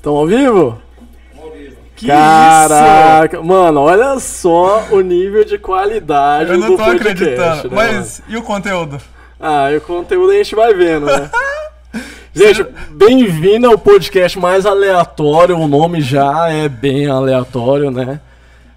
Estão ao vivo? Que Caraca, mano, olha só o nível de qualidade Eu não do tô podcast, acreditando. né, Mas e o conteúdo? mano? Ah, e o conteúdo a gente vai vendo, né? Gente, bem-vindo ao podcast mais aleatório. O nome já é bem aleatório, né?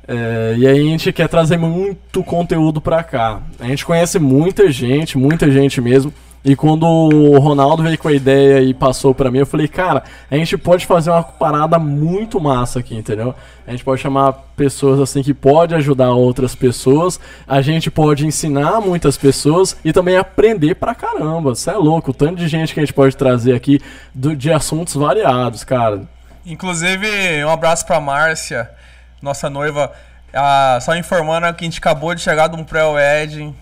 É, e aí a gente quer trazer muito conteúdo pra cá. A gente conhece muita gente, muita gente mesmo. E quando o Ronaldo veio com a ideia e passou pra mim, eu falei, cara, a gente pode fazer uma parada muito massa aqui, entendeu? A gente pode chamar pessoas assim que pode ajudar outras pessoas, a gente pode ensinar muitas pessoas e também aprender pra caramba. Você é louco, o tanto de gente que a gente pode trazer aqui do- de assuntos variados, cara. Inclusive, um abraço pra Márcia, nossa noiva. Ah, só informando que a gente acabou de chegar de um pré-wedding.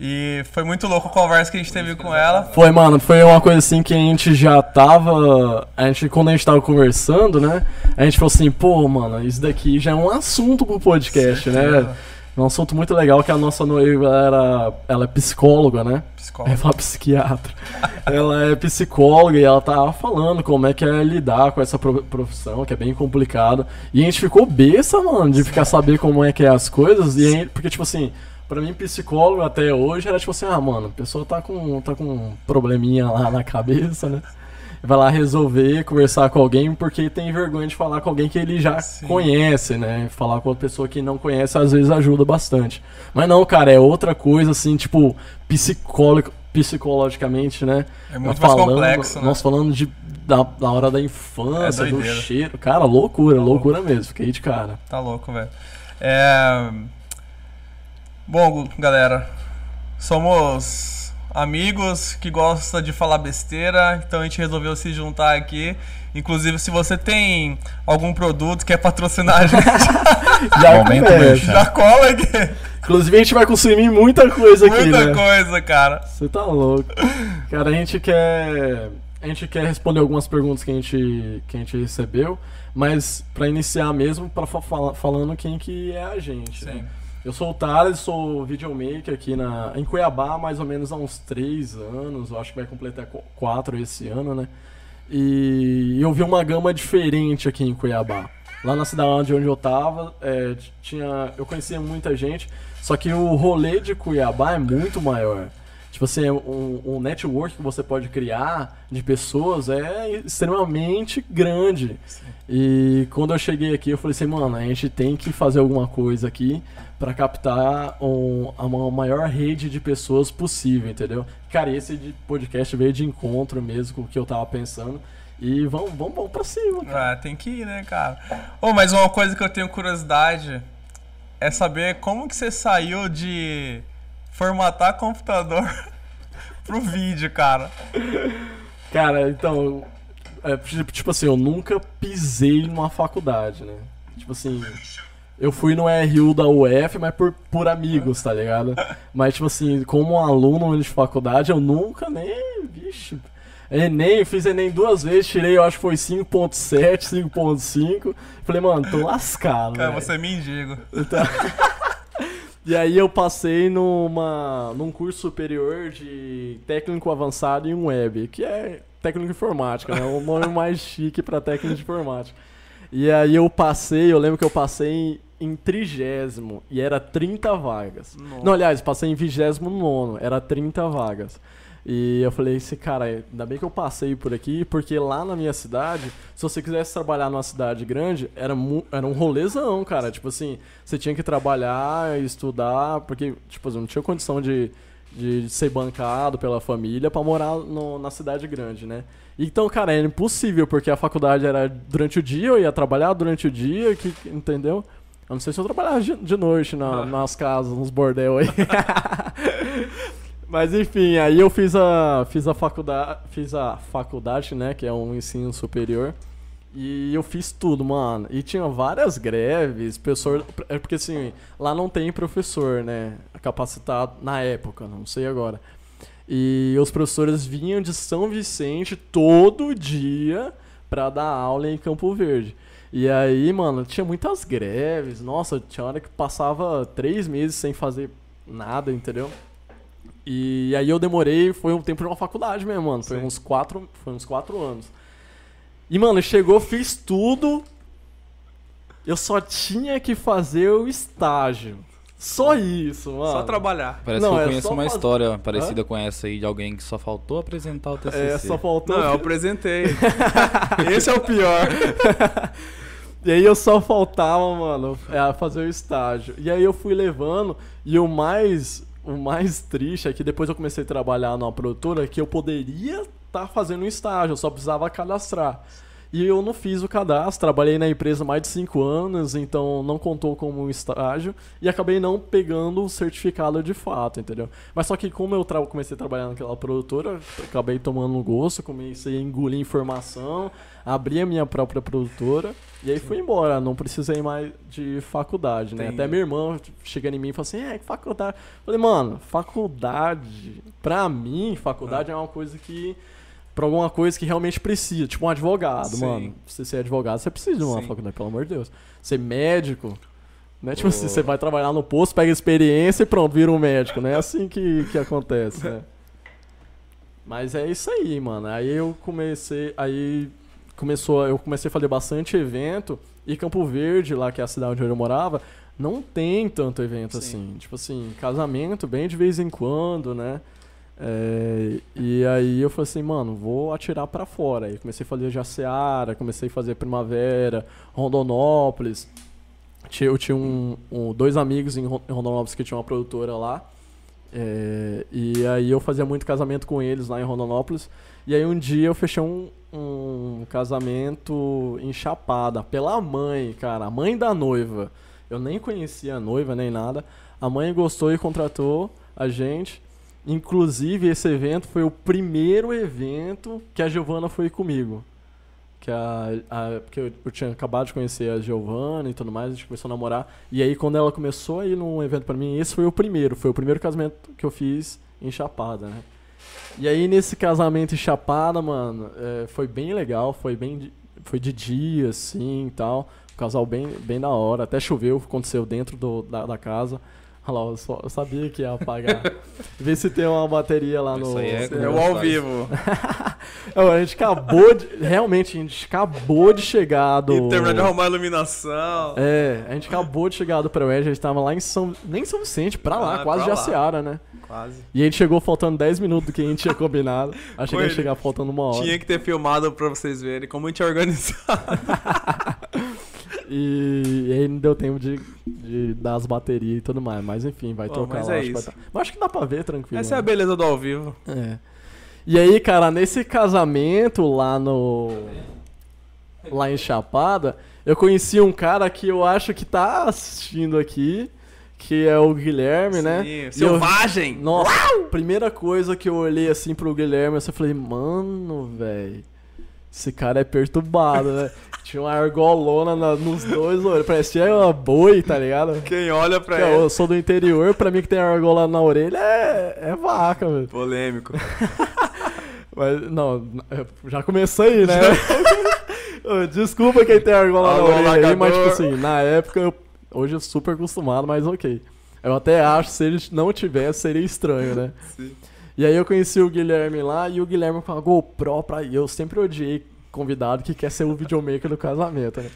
E foi muito louco a conversa que a gente teve com ela. Foi, mano, foi uma coisa assim que a gente já tava. A gente, quando a gente tava conversando, né? A gente falou assim, pô, mano, isso daqui já é um assunto pro podcast, né? Certeza. É um assunto muito legal que a nossa noiva era. Ela é psicóloga, né? Psicóloga. ia falar psiquiatra. ela é psicóloga e ela tava falando como é que é lidar com essa pro- profissão, que é bem complicado. E a gente ficou besta, mano, de ficar saber como é que é as coisas. E aí, porque, tipo assim, pra mim, psicólogo até hoje era tipo assim, ah, mano, a pessoa tá com, tá com um probleminha lá na cabeça, né? Vai lá resolver, conversar com alguém, porque tem vergonha de falar com alguém que ele já Sim. conhece, né? Falar com uma pessoa que não conhece às vezes ajuda bastante. Mas não, cara, é outra coisa, assim, tipo, psicólogo, psicologicamente, né? É muito Nós mais complexo, né? Nós falando de, da, da hora da infância, É do cheiro. Cara, loucura, loucura mesmo. Fiquei de cara. Tá louco, velho. É... Bom, galera, somos amigos que gostam de falar besteira, então a gente resolveu se juntar aqui. Inclusive, se você tem algum produto que quer patrocinar a gente, Já Momento já cola aqui. Inclusive, a gente vai consumir muita coisa aqui, Muita né? coisa, cara. Você tá louco. Cara, a gente quer. A gente quer responder algumas perguntas que a gente, que a gente recebeu, mas pra iniciar mesmo, fala- falando quem que é a gente. né? Sim. Eu sou o Thales, sou videomaker aqui na, em Cuiabá, mais ou menos há uns três anos. Eu acho que vai completar qu- quatro esse ano, né? E eu vi uma gama diferente aqui em Cuiabá. Lá na cidade onde eu tava, é, tinha, eu conhecia muita gente, só que o rolê de Cuiabá é muito maior. Tipo assim, um, um network que você pode criar de pessoas é extremamente grande. E quando eu cheguei aqui, eu falei assim, mano, a gente tem que fazer alguma coisa aqui pra captar um, a ma- maior rede de pessoas possível, entendeu? Cara, esse de podcast veio de encontro mesmo com o que eu tava pensando. E vamos, vamos, vamos pra cima, cara. Ah, tem que ir, né, cara? Ô, mas uma coisa que eu tenho curiosidade é saber como que você saiu de formatar computador pro vídeo, cara. Cara, então, é, tipo tipo assim, eu nunca pisei numa faculdade, né? Tipo assim, eu fui no RU da UF, mas por, por amigos, tá ligado? Mas, tipo assim, como um aluno de faculdade, eu nunca nem, vixe... Enem, fiz Enem duas vezes, tirei, eu acho que foi 5.7, 5.5. Falei, mano, tô lascado, Cara, você é mendigo. Então- E aí eu passei numa, num curso superior de técnico avançado em web, que é técnico informática, né? O nome mais chique pra técnico de informática. E aí eu passei, eu lembro que eu passei em trigésimo e era 30 vagas. Nossa. Não, aliás, passei em vigésimo nono, era 30 vagas. E eu falei, esse cara, ainda bem que eu passei por aqui, porque lá na minha cidade, se você quisesse trabalhar numa cidade grande, era, era um rolezão, cara. Tipo assim, você tinha que trabalhar, estudar, porque, tipo, eu não tinha condição de, de ser bancado pela família pra morar no- na cidade grande, né? Então, cara, era impossível, porque a faculdade era durante o dia, eu ia trabalhar durante o dia, que, entendeu? Eu não sei se eu trabalhava de, de noite na- nas casas, nos bordel aí. Mas enfim, aí eu fiz a fiz a faculdade, fiz a faculdade, né, que é um ensino superior. E eu fiz tudo, mano. E tinha várias greves, professor, é porque assim, lá não tem professor, né, capacitado na época, não sei agora. E os professores vinham de São Vicente todo dia pra dar aula em Campo Verde. E aí, mano, tinha muitas greves. Nossa, tinha hora que passava três meses sem fazer nada, entendeu? E aí eu demorei, foi um tempo de uma faculdade mesmo, mano. Foi Sim. uns quatro, foi uns quatro anos. E, mano, chegou, fiz tudo. Eu só tinha que fazer o estágio. Só isso, mano. Só trabalhar. Parece Não, que eu é conheço uma faz- história parecida com essa aí de alguém que só faltou apresentar o TCC. É, só faltou. Não, eu apresentei. Esse é o pior. E aí eu só faltava, mano, é, fazer o estágio. E aí eu fui levando, e o mais, o mais triste é que depois eu comecei a trabalhar numa produtora que eu poderia estar fazendo um estágio, eu só precisava cadastrar. E eu não fiz o cadastro, trabalhei na empresa mais de 5 anos, então não contou como um estágio e acabei não pegando o certificado de fato, entendeu? Mas só que como eu comecei a trabalhar naquela produtora, acabei tomando um gosto, comecei a engolir informação, abri a minha própria produtora e aí fui embora, não precisei mais de faculdade, né? Até minha irmã chega em mim e fala assim, é, que faculdade? Eu falei, mano, faculdade, pra mim, faculdade é uma coisa que pra alguma coisa que realmente precisa, tipo um advogado, Sim. mano. Se você ser advogado, você precisa de uma Sim. faculdade, pelo amor de Deus. Ser médico, né? Tipo Ô. assim, você vai trabalhar no posto, pega experiência e pronto, vira um médico, não é assim que, que acontece, né? Mas é isso aí, mano. Aí eu comecei, aí começou, eu comecei a fazer bastante evento e Campo Verde, lá que é a cidade onde eu morava, não tem tanto evento Sim. assim. Tipo assim, casamento bem de vez em quando, né? É, e aí eu falei assim, mano, vou atirar pra fora. Aí comecei a fazer Jaceara, comecei a fazer Primavera, Rondonópolis. Tinha- Eu tinha um, um- dois amigos em Ron- em Rondonópolis que tinham uma produtora lá. É, e aí eu fazia muito casamento com eles lá em Rondonópolis. E aí um dia eu fechei um, um casamento em Chapada, pela mãe, cara, a mãe da noiva. Eu nem conhecia a noiva nem nada. A mãe gostou e contratou a gente. Inclusive, esse evento foi o primeiro evento que a Giovana foi comigo. Que a, a- porque eu, eu tinha acabado de conhecer a Giovana e tudo mais, a gente começou a namorar. E aí, quando ela começou a ir num evento pra mim, esse foi o primeiro. Foi o primeiro casamento que eu fiz em Chapada, né? E aí, nesse casamento em Chapada, mano, é, foi bem legal. Foi bem foi de dia, assim e tal. Um casal bem, bem da hora. Até choveu, aconteceu dentro do, da, da casa. Olha lá, eu, só- eu sabia que ia apagar. Vê se tem uma bateria lá no. Isso aí é É o ao vivo. A gente acabou de. Realmente, a gente acabou de chegar do. E terminar de arrumar a iluminação. É, a gente acabou de chegar do Pré-Oeste, a gente tava lá em São. Nem São Vicente, pra lá, Ah, quase pra já lá. Seara, né? Quase. E a gente chegou faltando 10 minutos do que a gente tinha combinado. Achei que ia chegar faltando uma hora. Tinha que ter filmado pra vocês verem como a gente é organizado. E, e aí não deu tempo de, de dar as baterias e tudo mais. Mas enfim, vai Bom, trocar mas lá. é acho vai isso. tá- Mas acho que dá pra ver tranquilo. Essa é a né? beleza do ao vivo. É. E aí, cara, nesse casamento lá no. Lá em Chapada, eu conheci um cara que eu acho que tá assistindo aqui, que é o Guilherme, né? Sim, eu- Selvagem! Nossa, primeira coisa que eu olhei assim pro Guilherme, eu falei, mano, velho, esse cara é perturbado, né? Tinha uma argolona na- nos dois olhos, parecia uma boi, tá ligado? Quem olha pra Porque ele. eu sou do interior, pra mim que tem argola na orelha é, é vaca, velho. Polêmico. Mas, não, já comecei, né? Desculpa quem tem argola na orelha aí, mas tipo assim, na época, eu, hoje eu super acostumado, mas ok. Eu até acho que se ele não tivesse, seria estranho, né? Sim. E aí eu conheci o Guilherme lá, e o Guilherme com a GoPro pra... E eu sempre odiei convidado que quer ser o videomaker do casamento, né?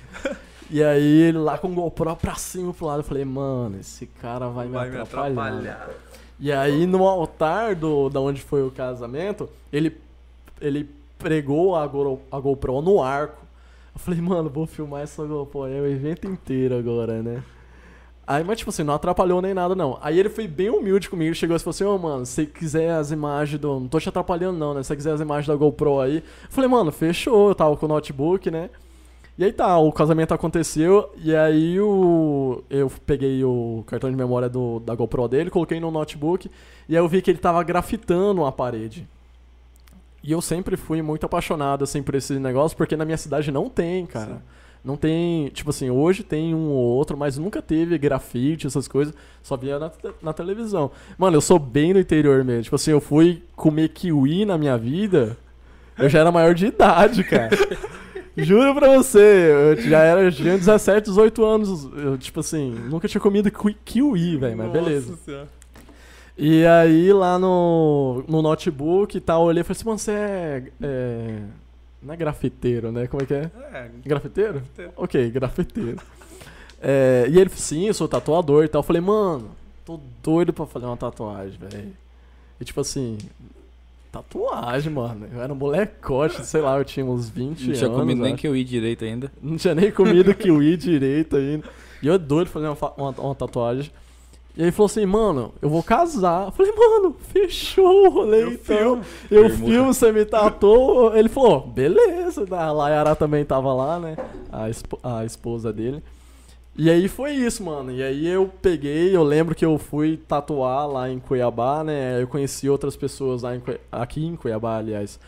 E aí ele lá com o GoPro pra cima pro lado, eu falei, mano, esse cara vai, Vai me me atrapalhar. atrapalhar. E aí no altar do, da onde foi o casamento, ele, ele pregou a, Go, a GoPro no arco. Eu falei, mano, vou filmar essa GoPro é o evento inteiro agora, né? Aí, mas tipo assim, não atrapalhou nem nada, não. Aí ele foi bem humilde comigo, chegou e falou assim, ô mano, se quiser as imagens do. Não tô te atrapalhando, não, né? Se quiser as imagens da GoPro aí. Falei, mano, fechou, eu tava com o notebook, né? E aí tá, o casamento aconteceu, e aí o, eu peguei o cartão de memória do, da GoPro dele, coloquei no notebook, e aí eu vi que ele tava grafitando a parede. E eu sempre fui muito apaixonado, assim, por esse negócio, porque na minha cidade não tem, cara. Sim. Não tem, tipo assim, hoje tem um ou outro, mas nunca teve grafite, essas coisas, só via na, na televisão. Mano, eu sou bem do interior mesmo. Tipo assim, eu fui comer kiwi na minha vida, eu já era maior de idade, cara. Juro pra você, eu já era, tinha 17, 18 anos, eu, tipo assim, nunca tinha comido ki- kiwi, velho, mas beleza. Senhora. E aí lá no, no notebook e tal, eu olhei e falei assim, mano, você é, é Não é grafiteiro, né? Como é que é? É, Grafiteiro? Grafiteiro. Ok, grafiteiro. É, e ele falou, sim, eu sou tatuador e tal. Eu falei, mano, tô doido pra fazer uma tatuagem, velho. E tipo assim, tatuagem, mano. Eu era um molecote, sei lá, eu tinha uns 20 Não tinha anos. comido nem que eu ia direito ainda. Não tinha nem comido kiwi direito ainda. E eu doido pra fazer uma, uma, uma tatuagem. E aí ele falou assim, mano, eu vou casar. Eu falei, mano, fechou o rolê Eu então. filmo. Eu Permuta. filmo, você me tatuou. Ele falou, beleza. A Layara também tava lá, né? A, espo- a esposa dele. E aí foi isso, mano. E aí eu peguei, eu lembro que eu fui tatuar lá em Cuiabá, né? Eu conheci outras pessoas lá em Cui- aqui em Cuiabá, aliás.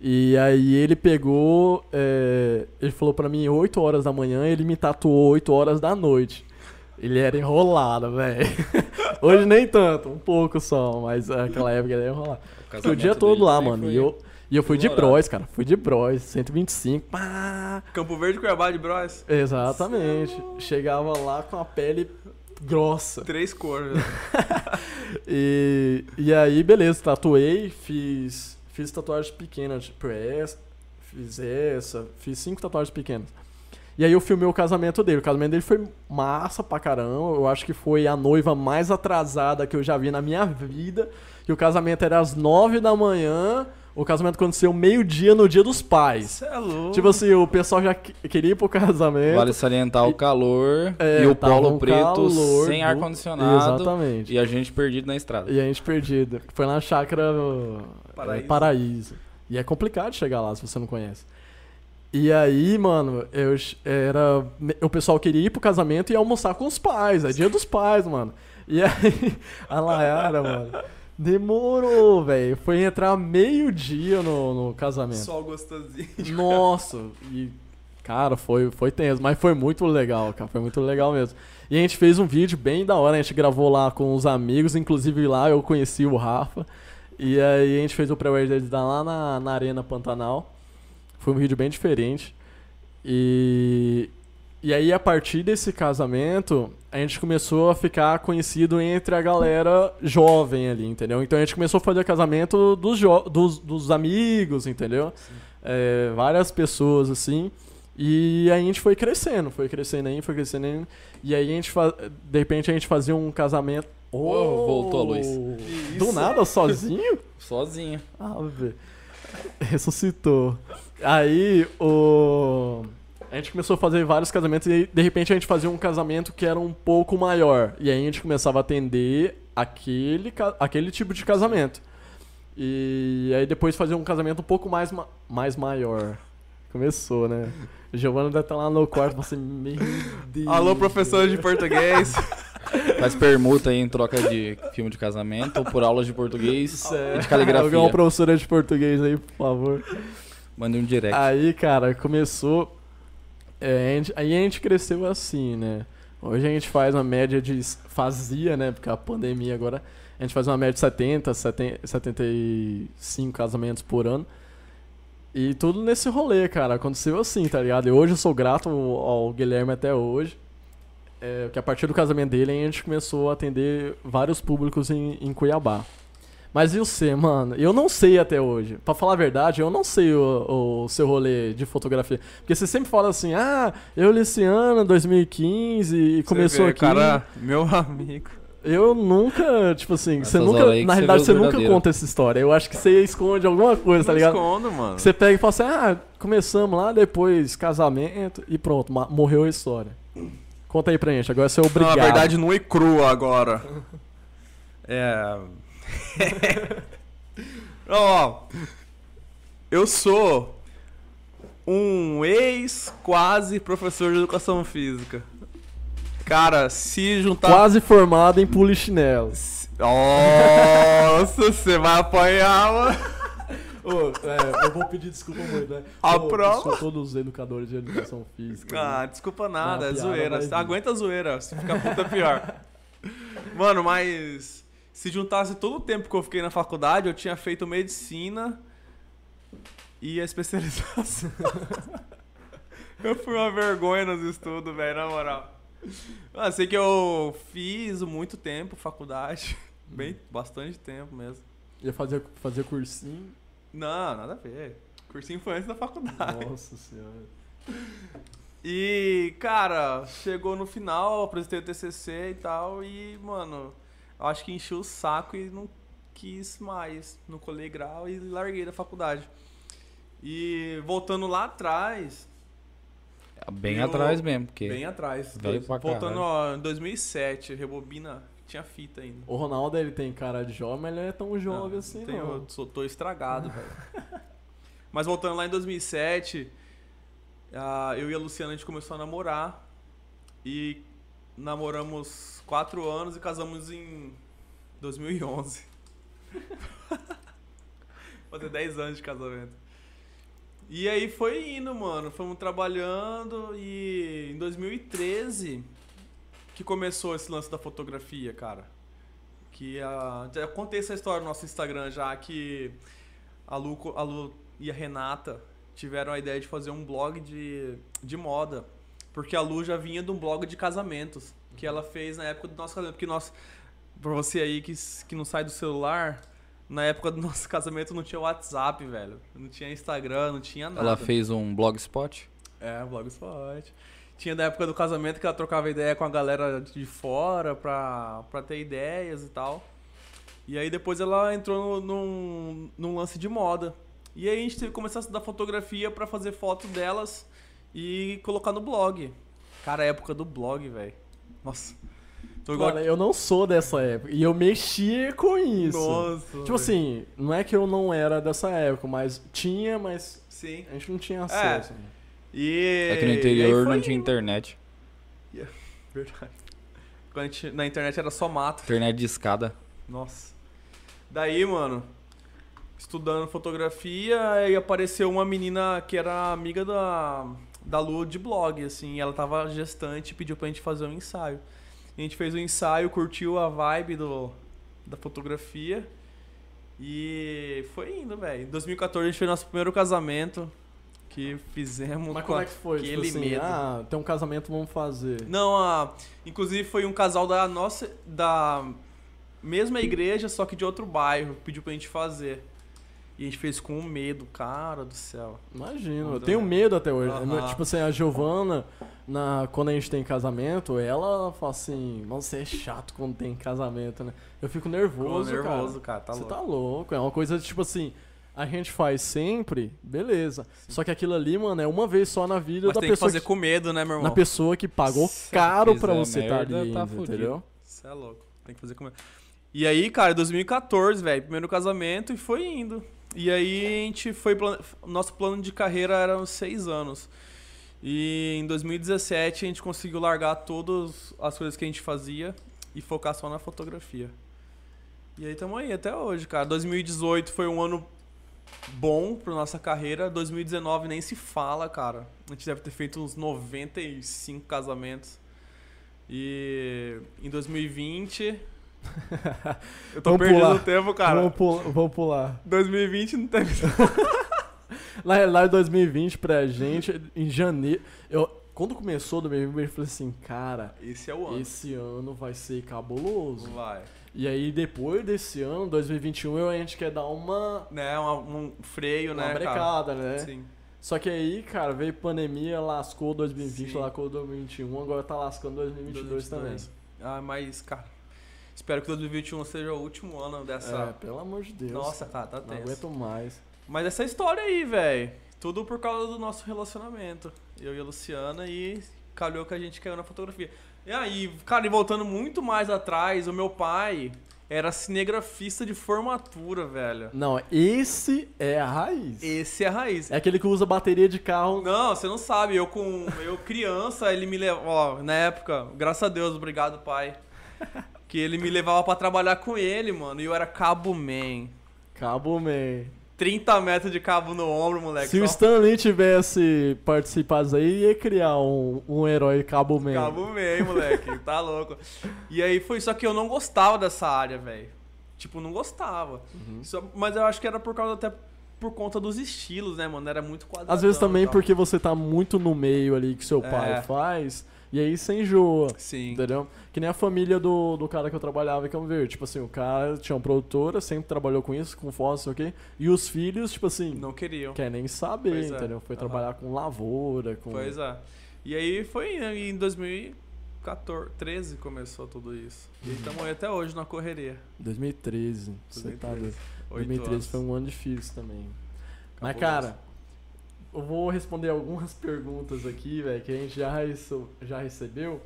E aí ele pegou, é, ele falou pra mim 8 horas da manhã, ele me tatuou 8 horas da noite. Ele era enrolado, velho. Hoje nem tanto, um pouco só, mas naquela época ele era enrolado. Fiquei o dia todo lá, mano. E eu, e eu fui de bros, cara. Fui de bros, 125. Pá. Campo Verde, Cuiabá de Bros. Exatamente. Chegava lá com a pele grossa. Três cores. E, e aí, beleza, tatuei, fiz, fiz tatuagens pequenas, tipo essa, fiz essa, fiz cinco tatuagens pequenas. E aí eu filmei o casamento dele. O casamento dele foi massa pra caramba. Eu acho que foi a noiva mais atrasada que eu já vi na minha vida. E o casamento era às nove da manhã. O casamento aconteceu meio-dia no dia dos pais. Isso é louco. Tipo assim, o pessoal já que- queria ir pro casamento. Vale salientar o calor É, e o polo preto calor sem do- ar-condicionado Exatamente. e a gente perdido na estrada. E a gente perdido. Foi na chácara Paraíso. é, Paraíso. E é complicado chegar lá se você não conhece. E aí, mano, eu era. O pessoal queria ir pro casamento e almoçar com os pais. É dia dos pais, mano. E aí, a Layara, mano, demorou, velho. Foi entrar meio-dia no, no casamento. Sol gostosinho. Nossa, e cara, foi, foi tenso, mas foi muito legal, cara, foi muito legal mesmo. E a gente fez um vídeo bem da hora, a gente gravou lá com os amigos, inclusive lá eu conheci o Rafa. E aí a gente fez o pré deles lá na, na Arena Pantanal. Foi um vídeo bem diferente. E e aí a partir desse casamento, a gente começou a ficar conhecido entre a galera jovem ali, entendeu? Então a gente começou a fazer casamento dos, dos, dos amigos, entendeu? É, várias pessoas assim. E aí a gente foi crescendo, foi crescendo aí, foi crescendo aí. E aí a gente de repente a gente fazia um casamento. Oh, voltou a luz. Do nada, sozinho? Sozinho. Ah, velho. Ressuscitou. Aí o. A gente começou a fazer vários casamentos e aí, de repente a gente fazia um casamento que era um pouco maior. E aí a gente começava a atender aquele, aquele tipo de casamento. E aí depois fazia um casamento um pouco mais, ma- mais maior. Começou, né? Giovanna deve estar lá no quarto, você, meu Deus. Alô, professor de português. Faz permuta aí em troca de filme de casamento ou por aulas de português Sério. e de caligrafia. Alguém uma professora de português aí, por favor. Mande um direct. Aí, cara, começou. é, a gente- aí a gente cresceu assim, né? Hoje a gente faz uma média de. Fazia, né? Porque a pandemia agora. A gente faz uma média de 70, 70 75 casamentos por ano. E tudo nesse rolê, cara. Aconteceu assim, tá ligado? E hoje eu sou grato ao Guilherme até hoje. É, que a partir do casamento dele a gente começou a atender vários públicos em, em Cuiabá. Mas e você, mano? Eu não sei até hoje. Pra falar a verdade, eu não sei o, o seu rolê de fotografia. Porque você sempre fala assim, ah, eu Luciana, 2015, e começou Você vê, aqui. Cara, meu amigo. Eu nunca, tipo assim, você nunca. Na você realidade, você os nunca conta essa história. Eu acho que você esconde alguma coisa, tá Não ligado? escondo, mano. Você pega e fala assim, ah, começamos lá, depois casamento e pronto, morreu a história. Conta aí pra gente, agora você é Não, obrigado. na verdade, nua e crua agora. É. Ó, eu sou um ex-quase professor de educação física. Cara, se juntar. Quase formado em polichinelo. Nossa, você vai apanhar, mano. Ô, é, eu vou pedir desculpa muito, né? A Ô, prova- eu sou todos os educadores de educação física. Ah, né? desculpa nada, é piada zoeira. vir. Aguenta a zoeira, se ficar puta é pior. Mano, mas se juntasse todo o tempo que eu fiquei na faculdade, eu tinha feito medicina e a especialização. eu fui uma vergonha nos estudos, velho, na moral. Ah, sei que eu fiz muito tempo faculdade, bem, bastante tempo mesmo. Ia fazer, fazer cursinho. Não, nada a ver. Cursinho foi antes da faculdade. Nossa senhora. E, cara, chegou no final, apresentei o TCC e tal, e, mano, eu acho que enchi o saco e não quis mais. Não colei grau e larguei da faculdade. E voltando lá atrás. Bem eu- atrás mesmo, porque Bem atrás. Veio pra voltando caralho. ó, em 2007, rebobina, tinha fita ainda. O Ronaldo, ele tem cara de jovem, mas ele não é tão jovem Não, assim, tenho- não. eu sou- tô estragado, velho. Mas voltando lá em 2007, ah, eu e a Luciana a gente começou a namorar. E namoramos quatro anos e casamos em 2011. Fazer 10 anos de casamento. E aí foi indo, mano. Fomos trabalhando e em 2013 que começou esse lance da fotografia, cara. Que a. Já contei essa história no nosso Instagram já que a Lu, a Lu e a Renata tiveram a ideia de fazer um blog de, de moda. Porque a Lu já vinha de um blog de casamentos. Que ela fez na época do nosso casamento. Porque nós. Pra você aí que, que não sai do celular, na época do nosso casamento não tinha WhatsApp, velho. Não tinha Instagram, não tinha nada. ela fez um blogspot. É, Blogspot. Tinha da época do casamento que ela trocava ideia com a galera de fora pra, pra ter ideias e tal. E aí depois ela entrou no- num, num lance de moda. E aí a gente teve que começar a estudar fotografia pra fazer foto delas e colocar no blog. Cara, a época do blog, velho. Nossa. Tô igual. Eu não sou dessa época. E eu mexia com isso. Nossa. Tipo assim, não é que eu não era dessa época, mas tinha, mas Sim. a gente não tinha acesso. né? E. É que no interior foi não tinha internet. Verdade. Quando gente- na internet era só mato. Internet de escada. Nossa. Daí, mano, estudando fotografia, aí apareceu uma menina que era amiga da, da Lu de blog, assim. Ela tava gestante e pediu pra gente fazer um ensaio. A gente fez o ensaio, curtiu a vibe do, da fotografia. E foi indo, velho. Em 2014 a gente fez nosso primeiro casamento. Que fizemos Mas com como é que foi? aquele Tipo assim, medo. ah, tem um casamento, vamos fazer. Não, a, inclusive foi um casal da nossa. da mesma igreja, só que de outro bairro, pediu pra gente fazer. E a gente fez com medo, cara do céu. Imagino, eu tenho medo até hoje. Aham. Tipo assim, a Giovana, na, quando a gente tem casamento, ela fala assim, você é chato quando tem casamento, né? Eu fico nervoso, Ficou nervoso, cara. cara, tá você louco. tá louco, é uma coisa tipo assim, a gente faz sempre, beleza. Só que aquilo ali, mano, é uma vez só na vida Mas da tem que pessoa fazer que, com medo, né, meu irmão? na pessoa que pagou Se caro pra você estar merda, ali, tá entendeu? Você é louco. Tem que fazer com medo. E aí, cara, 2014, velho, primeiro casamento e foi indo. E aí a gente foi. Nosso plano de carreira era uns seis anos. E em 2017 a gente conseguiu largar todas as coisas que a gente fazia e focar só na fotografia. E aí estamos aí até hoje, cara. 2018 foi um ano bom pra nossa carreira. 2019 nem se fala, cara. A gente deve ter feito uns 95 casamentos. E em 2020. Eu tô Vamos perdendo pular. o tempo, cara. Vamos, pular, vamos pular. 2020 não teve. Na realidade, 2020 pra gente, em janeiro. Eu, quando começou 2020, eu falei assim, cara, Esse é o ano. esse ano vai ser cabuloso. Vai. E aí, depois desse ano, 2021, eu- a gente quer dar uma, Né, uma- um freio, uma né, cara? brecada, né? Sim. Só que aí, cara, veio pandemia, lascou 2020, Sim. lascou 2021, agora tá lascando 2022 também. Ah, mas, cara, espero que 2021 seja o último ano É, dessa. pelo amor de Deus. Nossa, cara, tá não tenso. aguento mais. Mas essa história aí, velho. Tudo por causa do nosso relacionamento. Eu e a Luciana e calhou que a gente caiu na fotografia. E aí, cara, e voltando muito mais atrás, o meu pai era cinegrafista de formatura, velho. Não, esse é a raiz. Esse é a raiz. É aquele que usa bateria de carro. Não, você não sabe. Eu com eu criança, ele me levava, ó, na época, graças a Deus, obrigado, pai. Que ele me levava pra trabalhar com ele, mano, e eu era cabo man. Cabo Man. 30 metros de cabo no ombro, moleque. Se o só Stan Lee tivesse participado aí, ia criar um, um herói Cabo Man. Cabo man, moleque, tá louco. E aí foi só que eu não gostava dessa área, velho. Tipo, não gostava. Uhum. Só- mas eu acho que era por causa até por conta dos estilos, né, mano? Era muito quadrado. Às vezes também porque você tá muito no meio ali que seu pai É. faz, E aí você enjoa. Sim. Entendeu? Que nem a família do, do cara que eu trabalhava em Cabo Verde. Tipo assim, o cara tinha uma produtora, sempre trabalhou com isso, com foto, não sei o quê. E os filhos, tipo assim, Não queriam. quer nem saber, Pois é. entendeu? Foi Aham. trabalhar com lavoura, com. Pois é. E aí foi em 2014, 13 começou tudo isso. E Uhum. estamos aí até hoje na correria. 2013. Você tá 2013. doido. Oito 2013 anos. foi um ano difícil também. Mas, Cabuloso. cara, eu vou responder algumas perguntas aqui, velho, que a gente já, já recebeu.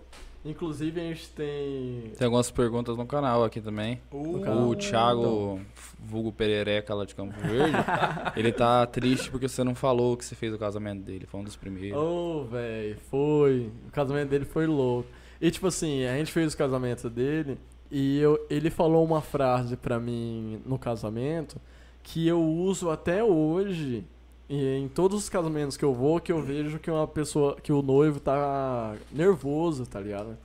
Inclusive, a gente tem. Tem algumas perguntas no canal aqui também. Uh. O Thiago, vulgo Perereca lá de Campo Verde, ele tá triste porque você não falou que você fez o casamento dele. Foi um dos primeiros. Ô, velho, foi. O casamento dele foi louco. E, tipo assim, a gente fez o casamento dele e eu, ele falou uma frase pra mim no casamento que eu uso até hoje e em todos os casamentos que eu vou, que eu vejo que uma pessoa, que o noivo tá nervoso, tá ligado?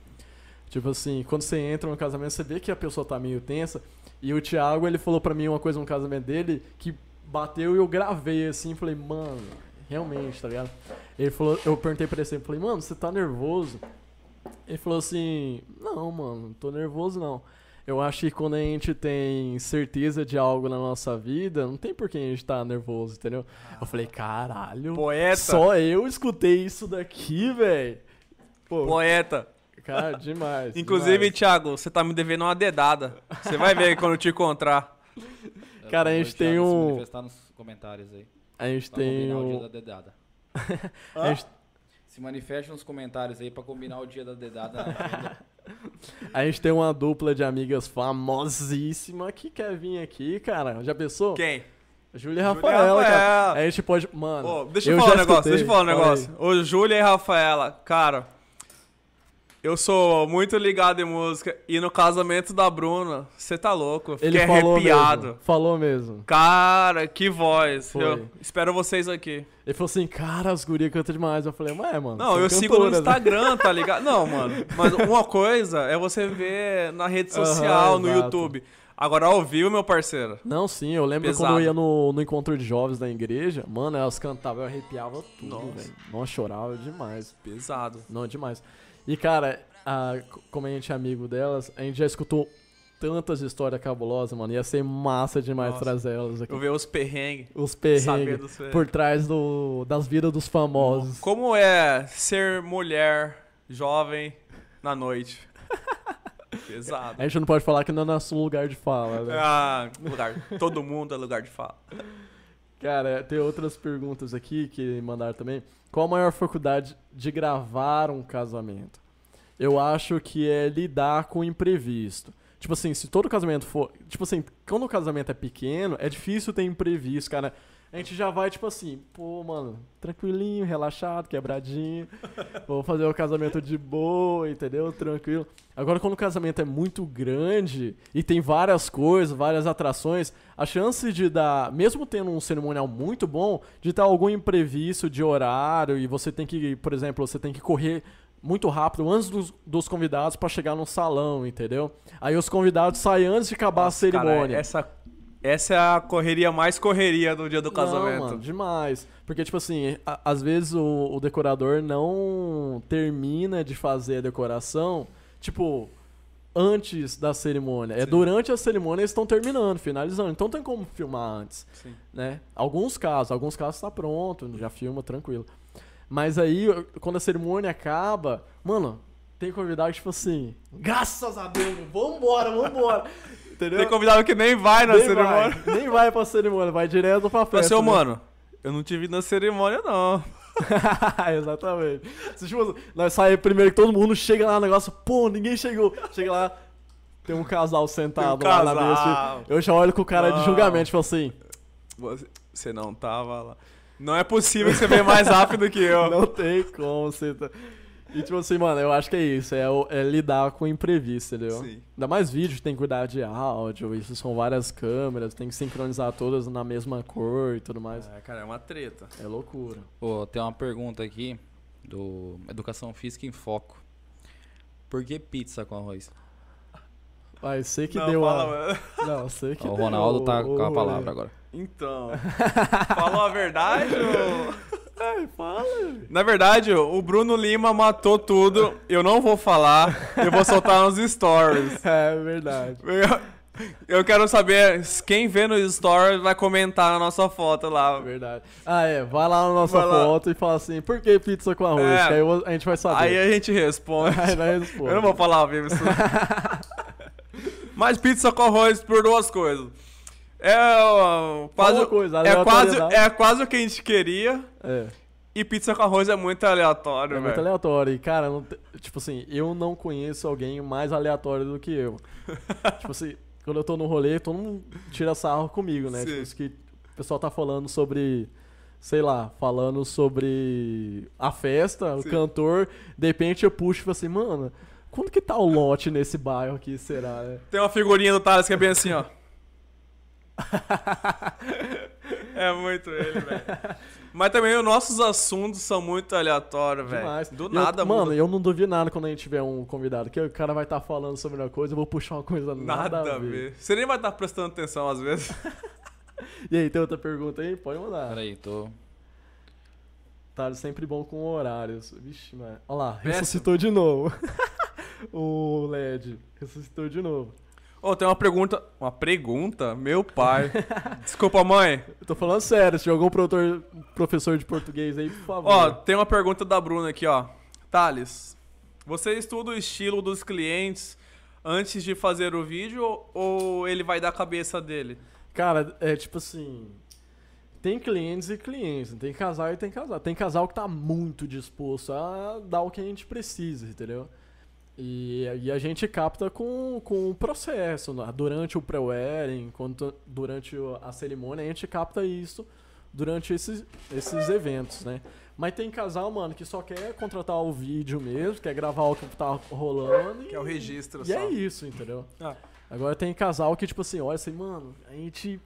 Tipo assim, quando você entra no casamento, você vê que a pessoa tá meio tensa. E o Thiago, ele falou pra mim uma coisa no casamento dele que bateu e eu gravei assim, falei, mano, realmente, tá ligado? Ele falou, eu perguntei pra ele assim, falei, mano, você tá nervoso? Ele falou assim, não, mano, não tô nervoso não. Eu acho que quando a gente tem certeza de algo na nossa vida, não tem por que a gente tá nervoso, entendeu? Eu falei, caralho, Poeta. só eu escutei isso daqui, velho. Poeta. cara, demais. Inclusive, demais. Thiago, você tá me devendo uma dedada. Você vai ver quando eu te encontrar. Cara, a gente tem se um- manifestar nos comentários aí. a gente Pra tem combinar o dia um... da dedada. a gente- Se manifeste nos comentários aí pra combinar o dia da dedada. A gente tem uma dupla de amigas famosíssima que quer vir aqui, cara. Já pensou? Quem? Júlia e e Rafaela, cara. Rafaela. A gente pode. Mano. Ô, deixa eu, eu falar um negócio, deixa eu falar um negócio. Ô, Júlia e Rafaela, cara, eu sou muito ligado em música e no casamento da Bruna, você tá louco, eu Ele fiquei falou arrepiado. mesmo. Falou mesmo. Cara, que voz. Foi. Eu espero vocês aqui. Ele falou assim, cara, as gurias cantam demais. Eu falei, ué, mano. Não, eu sigo no cantoras, né?" Instagram, tá ligado? Não, mano. Mas uma coisa é você ver na rede social, no exato. YouTube. Agora, vivo, meu parceiro. Não, sim, eu lembro Pesado. quando eu ia no, no encontro de jovens da igreja, mano, elas cantavam, eu arrepiava tudo, Nossa. velho. Nossa, chorava demais. Pesado. Não, demais. E, cara, a- como a gente é amigo delas, a gente já escutou tantas histórias cabulosas, mano. Ia ser massa demais Nossa. trazer elas aqui. Eu ver os perrengues. Os perrengues. por trás do, das vidas dos famosos. Como é ser mulher jovem na noite? Pesado. A gente não pode falar que não é nosso lugar de fala, né? Ah, lugar. Todo mundo é lugar de fala. Cara, tem outras perguntas aqui que mandaram também. Qual a maior faculdade de gravar um casamento? Eu acho que é lidar com o imprevisto. Tipo assim, se todo casamento for. Tipo assim, quando o casamento é pequeno, é difícil ter imprevisto, cara. A gente já vai, tipo assim, pô, mano, tranquilinho, relaxado, quebradinho. Vou fazer o casamento de boa, entendeu? Tranquilo. Agora, quando o casamento é muito grande e tem várias coisas, várias atrações, a chance de dar, mesmo tendo um cerimonial muito bom, de dar algum imprevisto de horário e você tem que, por exemplo, você tem que correr muito rápido antes dos, dos convidados pra chegar no salão, entendeu? Aí os convidados saem antes de acabar Nossa, a cerimônia. Cara, essa, essa é a correria mais correria do dia do casamento. Não, mano, demais. Porque, tipo assim, a- às vezes o, o decorador não termina de fazer a decoração, tipo, antes da cerimônia. É Sim. durante a cerimônia eles estão terminando, finalizando. Então tem como filmar antes, Sim. né? Alguns casos, alguns casos tá pronto, já filma tranquilo. Mas aí, quando a cerimônia acaba, mano, tem convidado que, tipo assim, graças a Deus, vambora, vambora. Entendeu? Tem convidado que nem vai na nem cerimônia. Vai, nem vai pra cerimônia, vai direto pra festa. assim, ô, né? mano, eu não te vi na cerimônia, não. Exatamente. Se, tipo, nós saímos primeiro que todo mundo chega lá no negócio, pô, ninguém chegou. Chega lá, tem um casal sentado um lá na casal. mesa. tipo, Eu já olho com o cara de Não. julgamento, tipo assim, você não tava lá. Não é possível que você venha mais rápido que eu. não tem como você. Tá... E tipo assim, mano, eu acho que é isso, é, o- é lidar com o imprevisto, entendeu? Sim. Ainda mais vídeo, tem que cuidar de áudio, isso são várias câmeras, tem que sincronizar todas na mesma cor e tudo mais. É, cara, é uma treta. É loucura. Pô, tem uma pergunta aqui do Educação Física em Foco. Por que pizza com arroz? Vai, sei que não, deu fala, a... mano. Não, sei que o deu Ronaldo tá o- com a palavra agora. Então, falou a verdade ou... Ai, fala. Na verdade, o Bruno Lima matou tudo. Eu não vou falar. Eu vou soltar nos stories. É verdade. Eu, eu quero saber quem vê nos stories vai comentar na nossa foto lá. Verdade. Ah, é. Vai lá na nossa Vai lá. foto e fala assim, por que pizza com arroz? É. Aí eu- a gente vai saber. Aí a gente responde. Aí nós responde. Eu não vou falar ao vivo isso. Mas pizza com arroz por duas coisas. É ó, quase, uma coisa, é, quase, é quase o que a gente queria. É. E pizza com arroz é muito aleatório, É muito aleatório. E, cara, te- tipo assim, eu não conheço alguém mais aleatório do que eu. tipo assim, quando eu tô no rolê, todo mundo tira sarro comigo, né? Sim. Tipo, isso que o pessoal tá falando sobre, sei lá, falando sobre a festa, o Sim. cantor. De repente eu puxo e falo assim, mano, quando que tá o lote nesse bairro aqui, será? Tem uma figurinha do Thales que é bem assim, ó. é muito ele, velho. Mas também os nossos assuntos são muito aleatórios, velho. Do E eu- nada, Mano, eu não duvido nada quando a gente tiver um convidado, que o cara vai estar falando sobre uma coisa, eu vou puxar uma coisa nada, Nada a ver. Você nem vai estar prestando atenção às vezes. E aí, tem outra pergunta aí? Pode mandar. Peraí, tô. Tá sempre bom com horários. Vixe, mano. Olha lá, Péssimo. ressuscitou de novo. o LED ressuscitou de novo. Ô, tem uma pergunta. Uma pergunta? Meu pai. Desculpa, mãe. Eu tô falando sério, se algum produtor, professor de português aí, por favor. Ó, tem uma pergunta da Bruna aqui, ó. Thales, você estuda o estilo dos clientes antes de fazer o vídeo ou ele vai dar a cabeça dele? Cara, é tipo assim. Tem clientes e clientes, tem casal e tem casal. Tem casal que tá muito disposto a dar o que a gente precisa, entendeu? E, e a gente capta com, com o processo, né? durante o pré-wedding, durante a cerimônia, a gente capta isso durante esses, esses eventos, né? Mas tem casal, mano, que só quer contratar o vídeo mesmo, quer gravar o que tá rolando. Que é o registro E só. é isso, entendeu? Ah. Agora tem casal que, tipo assim, olha assim, mano, a gente.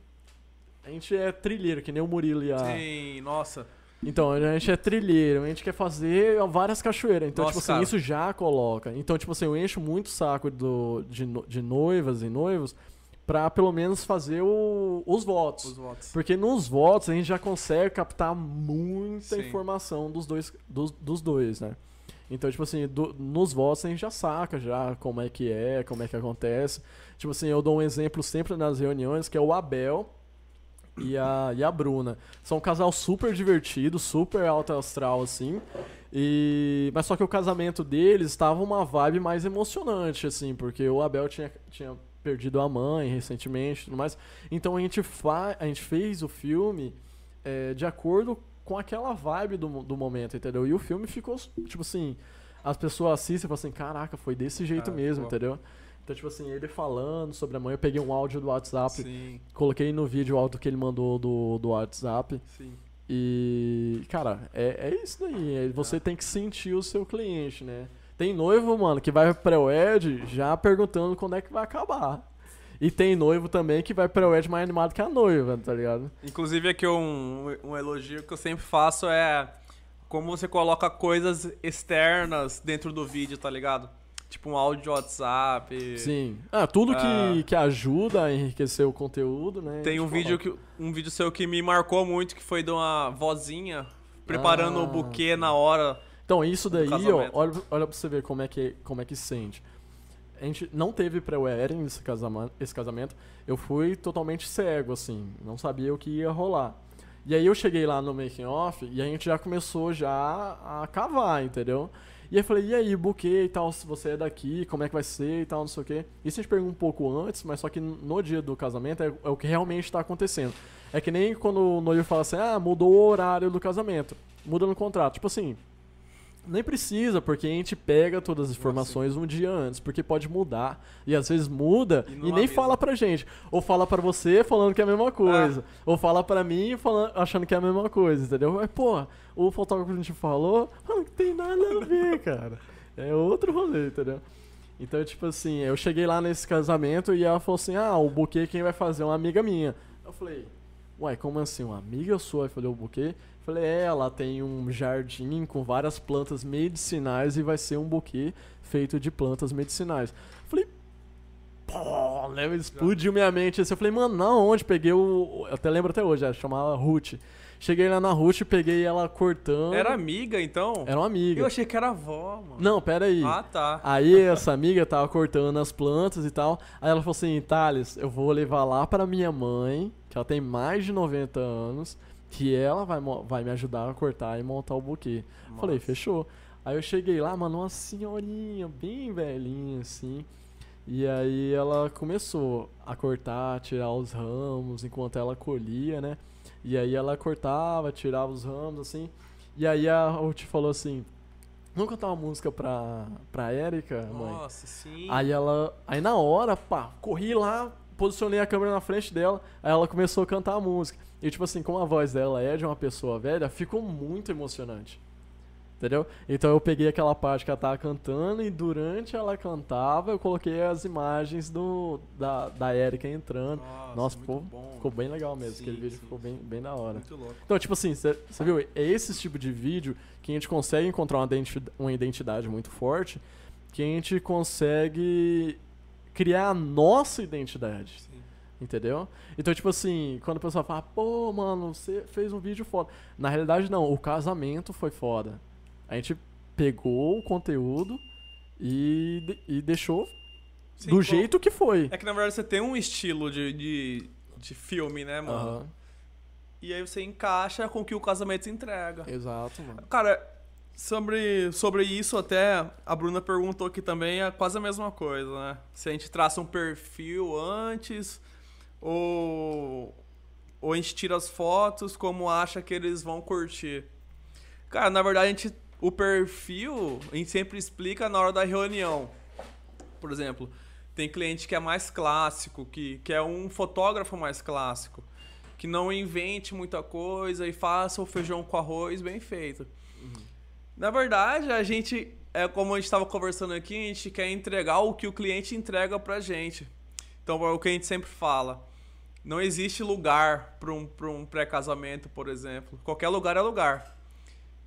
A gente é trilheiro, que nem o Murilo e a. Sim, nossa. Então, a gente é trilheiro, a gente quer fazer várias cachoeiras. Então, Nossa, tipo assim, isso já coloca. Então, tipo assim, eu encho muito o saco do, de, de noivas e noivos pra pelo menos fazer o- os votos. Os votos. Porque nos votos a gente já consegue captar muita Sim. informação dos dois, dos, dos dois, né? Então, tipo assim, do- nos votos a gente já saca já como é que é, como é que acontece. Tipo assim, eu dou um exemplo sempre nas reuniões, que é o Abel e a, e a Bruna. São um casal super divertido, super alto astral, assim. E... Mas só que o casamento deles estava uma vibe mais emocionante, assim, porque o Abel tinha, tinha perdido a mãe recentemente e tudo mais. Então a gente, fa a gente fez o filme é, de acordo com aquela vibe do, do momento, entendeu? E o filme ficou, tipo assim, as pessoas assistem e falam assim, caraca, foi desse jeito Ah, mesmo, ficou. entendeu? Então, tipo assim, ele falando sobre a mãe, eu peguei um áudio do WhatsApp, Sim, coloquei no vídeo o áudio que ele mandou do, do WhatsApp. sim. E, cara, é, é isso daí. é- Você tem que sentir o seu cliente, né? Tem noivo, mano, que vai pré-wed já perguntando quando é que vai acabar. E tem noivo também que vai pré-wed mais animado que a noiva, tá ligado? Inclusive aqui um, um elogio que eu sempre faço é como você coloca coisas externas dentro do vídeo, tá ligado? Tipo um áudio de WhatsApp. Sim. Ah, tudo que, Ah. que ajuda a enriquecer o conteúdo, né? Tem um vídeo, coloca. que, um vídeo seu que me marcou muito, que foi de uma vozinha preparando Ah. o buquê na hora. Então, isso daí, ó, olha, olha pra você ver como é que, como é que sente. A gente não teve pré-wedding esse casamento, esse casamento. Eu fui totalmente cego, assim. Não sabia o que ia rolar. E aí eu cheguei lá no making off e a gente já começou já a cavar, entendeu? E aí eu falei, e aí, buquê e tal, se você é daqui, como é que vai ser e tal, não sei o quê. Isso a gente pergunta um pouco antes, mas só que no dia do casamento é, é o que realmente está acontecendo. É que nem quando o noivo fala assim, ah, mudou o horário do casamento. Muda no contrato. Tipo assim, nem precisa, porque a gente pega todas as informações um dia antes, porque pode mudar. E às vezes muda E e, nem avisa. fala pra gente. Ou fala pra você falando que é a mesma coisa. Ou fala pra mim falando, achando que é a mesma coisa, entendeu? Mas, pô, o fotógrafo que a gente falou, não tem nada a ver, cara. É outro rolê, entendeu? Então, tipo assim, eu cheguei lá nesse casamento e ela falou assim: ah, o buquê quem vai fazer é uma amiga minha. Eu falei, uai, como assim? Uma amiga sua vai fazer o buquê? Eu falei, é, ela tem um jardim com várias plantas medicinais e vai ser um buquê feito de plantas medicinais. Eu falei, pô, lembro, explodiu minha mente. Assim, eu falei, mano, não, onde? Peguei o. Eu até lembro até hoje, ela chamava Ruth. Cheguei lá na Ruth, peguei ela cortando. Era amiga, então? Era uma amiga. Eu achei que era avó, mano. Não, pera aí. Ah, tá. Aí essa amiga tava cortando as plantas e tal. Aí ela falou assim: Thales, eu vou levar lá pra minha mãe, que ela tem mais de 90 anos, que ela vai, vai me ajudar a cortar e montar o buquê. Falei, fechou. Aí eu cheguei lá, mano, uma senhorinha bem velhinha assim. E aí ela começou a cortar, tirar os ramos enquanto ela colhia, né? E aí ela cortava, tirava os ramos assim. E aí a Ruth falou assim: Vamos cantar uma música pra, pra Erika, mãe? Nossa, sim. Aí ela. Aí na hora, pá, corri lá, posicionei a câmera na frente dela, aí ela começou a cantar a música. E tipo assim, como a voz dela é de uma pessoa velha, ficou muito emocionante. Entendeu? Então eu peguei aquela parte que ela tava cantando e durante ela cantava, eu coloquei as imagens do da, da Erika entrando. Nossa, muito pô, bom. ficou bem legal mesmo. Sim, Aquele vídeo sim, ficou bem, bem da hora. Muito louco. Então, tipo assim, você viu? É esse tipo de vídeo que a gente consegue encontrar uma identi- uma identidade muito forte, que a gente consegue criar a nossa identidade. Sim. Entendeu? Então, tipo assim, quando a pessoa fala, pô, mano, você fez um vídeo foda. Na realidade, não, o casamento foi foda. A gente pegou o conteúdo e, e deixou Sim, do pô, jeito que foi. É que na verdade você tem um estilo de, de, de filme, né, mano? Aham, E aí você encaixa com o que o casamento entrega. Exato, mano. Cara, sobre, sobre isso até a Bruna perguntou aqui também, é quase a mesma coisa, né? Se a gente traça um perfil antes ou, ou a gente tira as fotos como acha que eles vão curtir. Cara, na verdade a gente, o perfil a gente sempre explica na hora da reunião. Por exemplo, tem cliente que é mais clássico, que, que é um fotógrafo mais clássico, que não invente muita coisa e faça o feijão com arroz bem feito. Na verdade, a gente, é como a gente estava conversando aqui, a gente quer entregar o que o cliente entrega pra gente. Então, é o que a gente sempre fala. Não existe lugar para um, pra um pré-casamento, por exemplo. Qualquer lugar é lugar.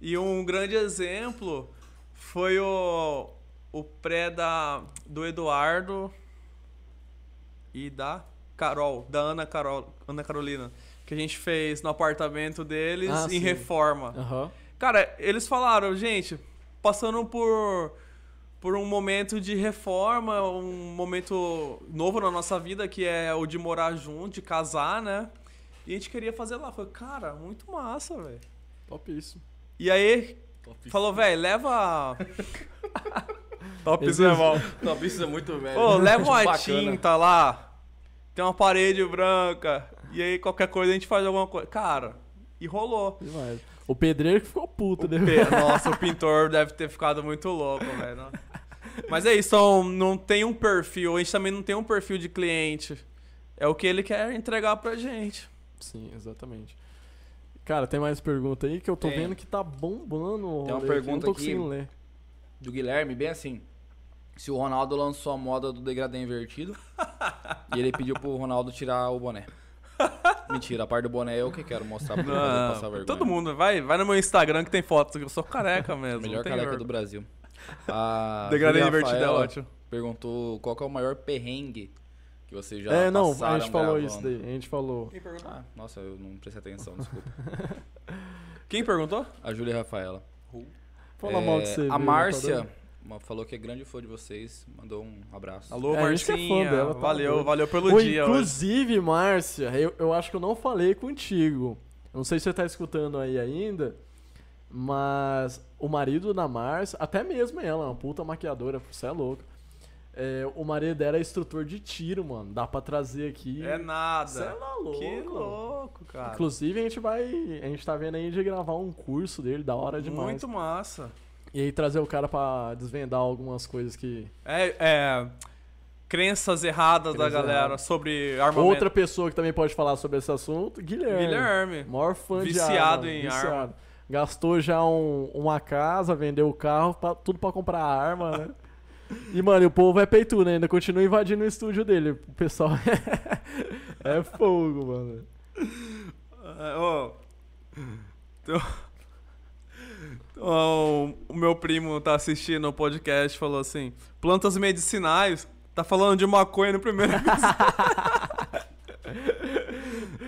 E um grande exemplo foi o, o pré da, do Eduardo e da Carol, da Ana, Carol, Ana Carolina, que a gente fez no apartamento deles Ah, em sim. reforma. Aham. Cara, eles falaram, gente, passando por, por um momento de reforma, um momento novo na nossa vida, que é o de morar junto, de casar, né? E a gente queria fazer lá. Falei, cara, muito massa, velho. Topíssimo. E aí, falou, velho, leva. Top isso é bom. Top, isso é muito velho. Ô, leva uma Bacana. tinta lá. Tem uma parede branca. E aí, qualquer coisa a gente faz alguma coisa. Cara, e rolou. Demais. O pedreiro que ficou puto, O né? Pe- Nossa, o pintor deve ter ficado muito louco, velho. Mas é isso, então, não tem um perfil, a gente também não tem um perfil de cliente. É o que ele quer entregar pra gente. Sim, exatamente. Cara, tem mais pergunta aí que eu tô Tem. vendo que tá bombando. o Tem uma pergunta não tô aqui. ler. Do Guilherme, bem assim. Se o Ronaldo lançou a moda do degradê invertido e ele pediu pro Ronaldo tirar o boné. Mentira, a parte do boné é eu que quero mostrar pra Não, passar vergonha. todo mundo, vai, vai no meu Instagram que tem fotos, eu sou careca mesmo. Melhor careca vergonha. do Brasil. A Degradê Júlia invertido é Rafaela ótimo. Perguntou qual que é o maior perrengue que vocês já É, não, a gente falou gravando. isso daí. A gente falou. Ah, nossa, eu não prestei atenção, desculpa. Quem perguntou? A Júlia Rafaela. Fala É, mal de você. A viu, Márcia falou que é grande fã de vocês, mandou um abraço. Alô, É, a gente é fã Marcinha. dela, tá valeu, doido. valeu pelo dia. hoje. Inclusive, Márcia, eu, eu acho que eu não falei contigo. Eu Não sei se você tá escutando aí ainda, mas o marido da Márcia, até mesmo ela, uma puta maquiadora, você é louco. É, o marido dela é instrutor de tiro, mano. Dá pra trazer aqui. É nada. Cê é louco. Que louco, cara. Inclusive, a gente vai. A gente tá vendo aí de gravar um curso dele, da hora demais. Muito massa. E aí trazer o cara pra desvendar algumas coisas que. É, é, crenças erradas da Crenças galera erradas. sobre armamento. Outra pessoa que também pode falar sobre esse assunto, Guilherme. Guilherme. Maior fã de Viciado arma, em viciado. arma. Gastou já um- uma casa, vendeu o carro, pra- tudo pra comprar arma, né? E, mano, o povo é peitudo, né? Ainda continua invadindo o estúdio dele. O pessoal é fogo, mano. É, ó. Então- Então, o meu primo tá assistindo o podcast e falou assim: plantas medicinais. Tá falando de maconha no primeiro episódio.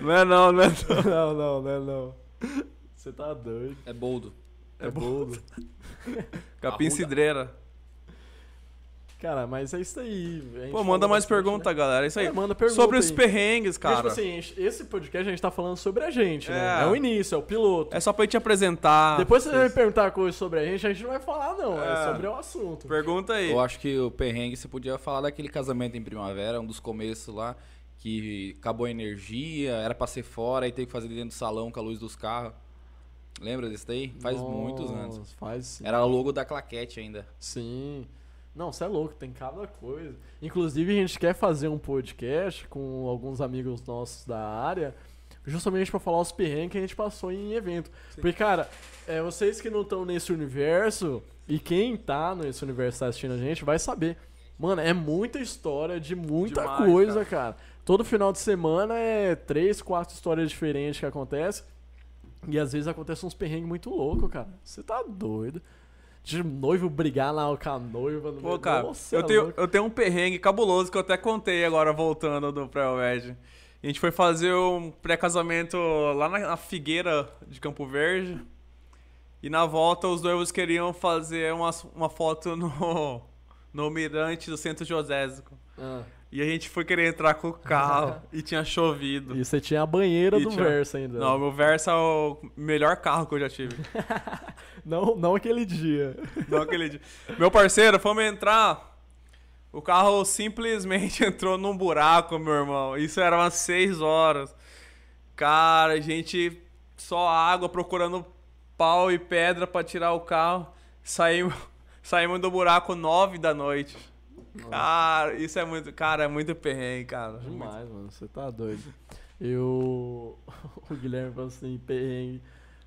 não é não, não é não. Não, não, não é não. Você tá doido. É boldo. É boldo. Capim Arruda. cidreira. Cara, mas é isso aí. Pô, manda mais pergunta, né? galera. É isso aí. É, manda pergunta Sobre os aí. perrengues, Porque, cara. tipo assim, esse podcast a gente tá falando sobre a gente, né? É. É o início, é o piloto. É só pra gente apresentar. Depois você vai perguntar coisas sobre a gente, a gente não vai falar, não. É, É. sobre o assunto. Pergunta aí. Eu acho que o perrengue você podia falar daquele casamento em primavera, um dos começos lá, que acabou a energia, era pra ser fora, aí teve que fazer dentro do salão com a luz dos carros. Lembra desse daí? Faz muitos anos. Nossa, Faz sim. Era o logo da claquete ainda. Sim. Não, você é louco, tem cada coisa. Inclusive, a gente quer fazer um podcast com alguns amigos nossos da área, justamente pra falar os perrengues que a gente passou em evento. Porque, cara, é, vocês que não estão nesse universo, e quem tá nesse universo tá assistindo a gente, vai saber. Mano, é muita história de muita Demais, coisa, cara. Todo final de semana é três, quatro histórias diferentes que acontecem. E às vezes acontece uns perrengues muito loucos, cara. Você tá doido. De noivo brigar lá com a noiva. No Pô, cara, Nossa, eu, é tenho, eu tenho um perrengue cabuloso que eu até contei agora voltando do pré-wed. A gente foi fazer um pré-casamento lá na, na Figueira de Campo Verde. E na volta os noivos queriam fazer uma, uma foto no, no mirante do Centro Josésico. Ah, E a gente foi querer entrar com o carro e tinha chovido. e você tinha a banheira E do tinha- Versa ainda. Não, meu Versa é o melhor carro que eu já tive. não, não aquele dia. Não aquele dia. Meu parceiro, fomos entrar. O carro simplesmente entrou num buraco, meu irmão. Isso era umas 6 horas. Cara, a gente só água procurando pau e pedra pra tirar o carro. Saímos, saímos do buraco 9 da noite. Cara, isso é muito. Cara, é muito perrengue, cara. Demais, mano. Você tá doido. Eu. O Guilherme falou assim, perrengue,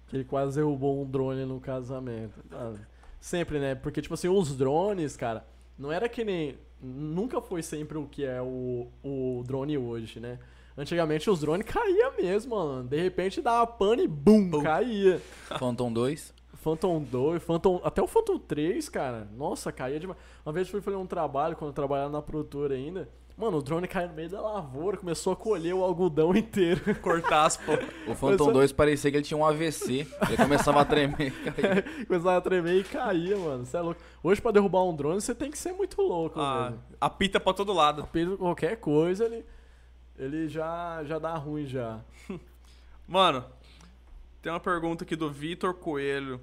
que ele quase derrubou um drone no casamento. Mano, sempre, né? Porque, tipo assim, os drones, cara, não era que nem. Nunca foi sempre o que é o, o drone hoje, né? Antigamente os drones caíam mesmo, mano. De repente dava pane e bum, Bum. caía. Phantom 2. Phantom 2, Phantom, até o Phantom 3, cara. Nossa, caía demais. Uma vez eu fui fazer um trabalho, quando eu trabalhava na produtora ainda. Mano, o drone caiu no meio da lavoura, começou a colher o algodão inteiro. Cortar as po... O Phantom Mas, 2 parecia que ele tinha um AVC. Ele começava a tremer. caía. Começava a tremer e caía, mano. Você é louco. Hoje, pra derrubar um drone, você tem que ser muito louco, Ah, apita pra todo lado. Pedro, qualquer coisa, ele, ele já, já dá ruim já. Mano, tem uma pergunta aqui do Vitor Coelho.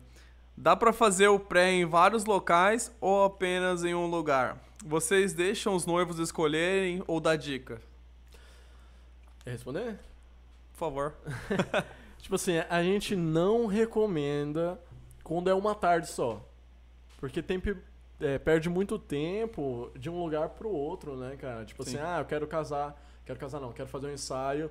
Dá pra fazer o pré em vários locais ou apenas em um lugar? Vocês deixam os noivos escolherem ou dá dica? Quer responder? Por favor. Tipo assim, a gente não recomenda quando é uma tarde só. Porque tem, é, perde muito tempo de um lugar pro outro, né, cara? Tipo Sim. assim, ah, eu quero casar. Quero casar não, quero fazer um ensaio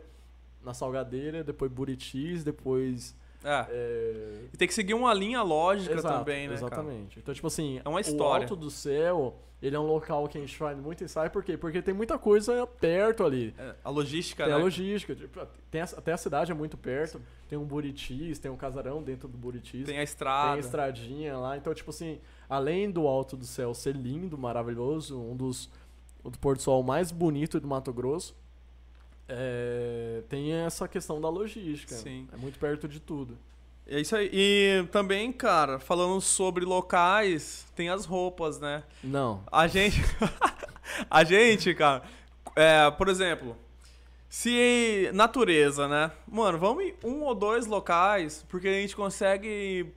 na Salgadeira, depois Buritis, depois. É. É, E tem que seguir uma linha lógica Exato, também, né? cara? Exatamente. Então, tipo assim, É uma o história. Alto do Céu, ele é um local que a gente faz muito ensaio, por quê? Porque tem muita coisa perto ali. É, a logística, Tem né? a logística, tipo, tem a- até a cidade é muito perto, tem um Buritis, tem um casarão dentro do Buritis, Tem a tem estrada. a estradinha lá, então tipo assim, além do Alto do Céu ser lindo, maravilhoso, um dos o do pôr do sol mais bonito do Mato Grosso, é, tem essa questão da logística, Sim. é muito perto de tudo. É isso aí. E também, cara, falando sobre locais, tem as roupas, né? Não, A gente. a gente, cara. É, por exemplo, se natureza, né? Mano, vamos em um ou dois locais, porque a gente consegue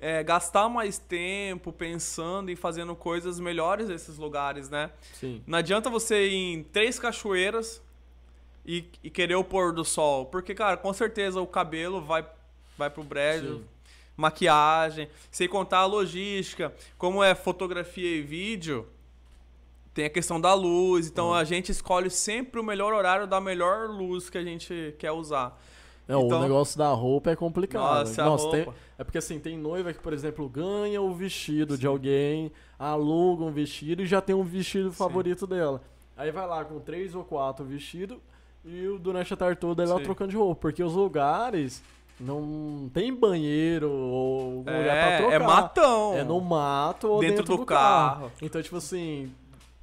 é, gastar mais tempo pensando e fazendo coisas melhores nesses lugares, né? sim, Não adianta você ir em três cachoeiras e, e querer o pôr do sol. Porque, cara, com certeza o cabelo vai, vai pro brejo. Sim. Maquiagem, sem contar a logística, como é fotografia e vídeo, tem a questão da luz, então Uhum. a gente escolhe sempre o melhor horário da melhor luz que a gente quer usar. Não, Então- o negócio da roupa é complicado. Nossa, a Nossa, tem- é porque assim, tem noiva que, por exemplo, ganha o vestido de alguém, aluga um vestido e já tem um vestido favorito dela. Aí vai lá com três ou quatro vestidos e o- durante a tarde toda ela Sim. trocando de roupa. Porque os lugares não tem banheiro ou algum lugar pra É, trocar. é matão. É no mato ou Dentro dentro, do do, carro. carro. Então, tipo assim,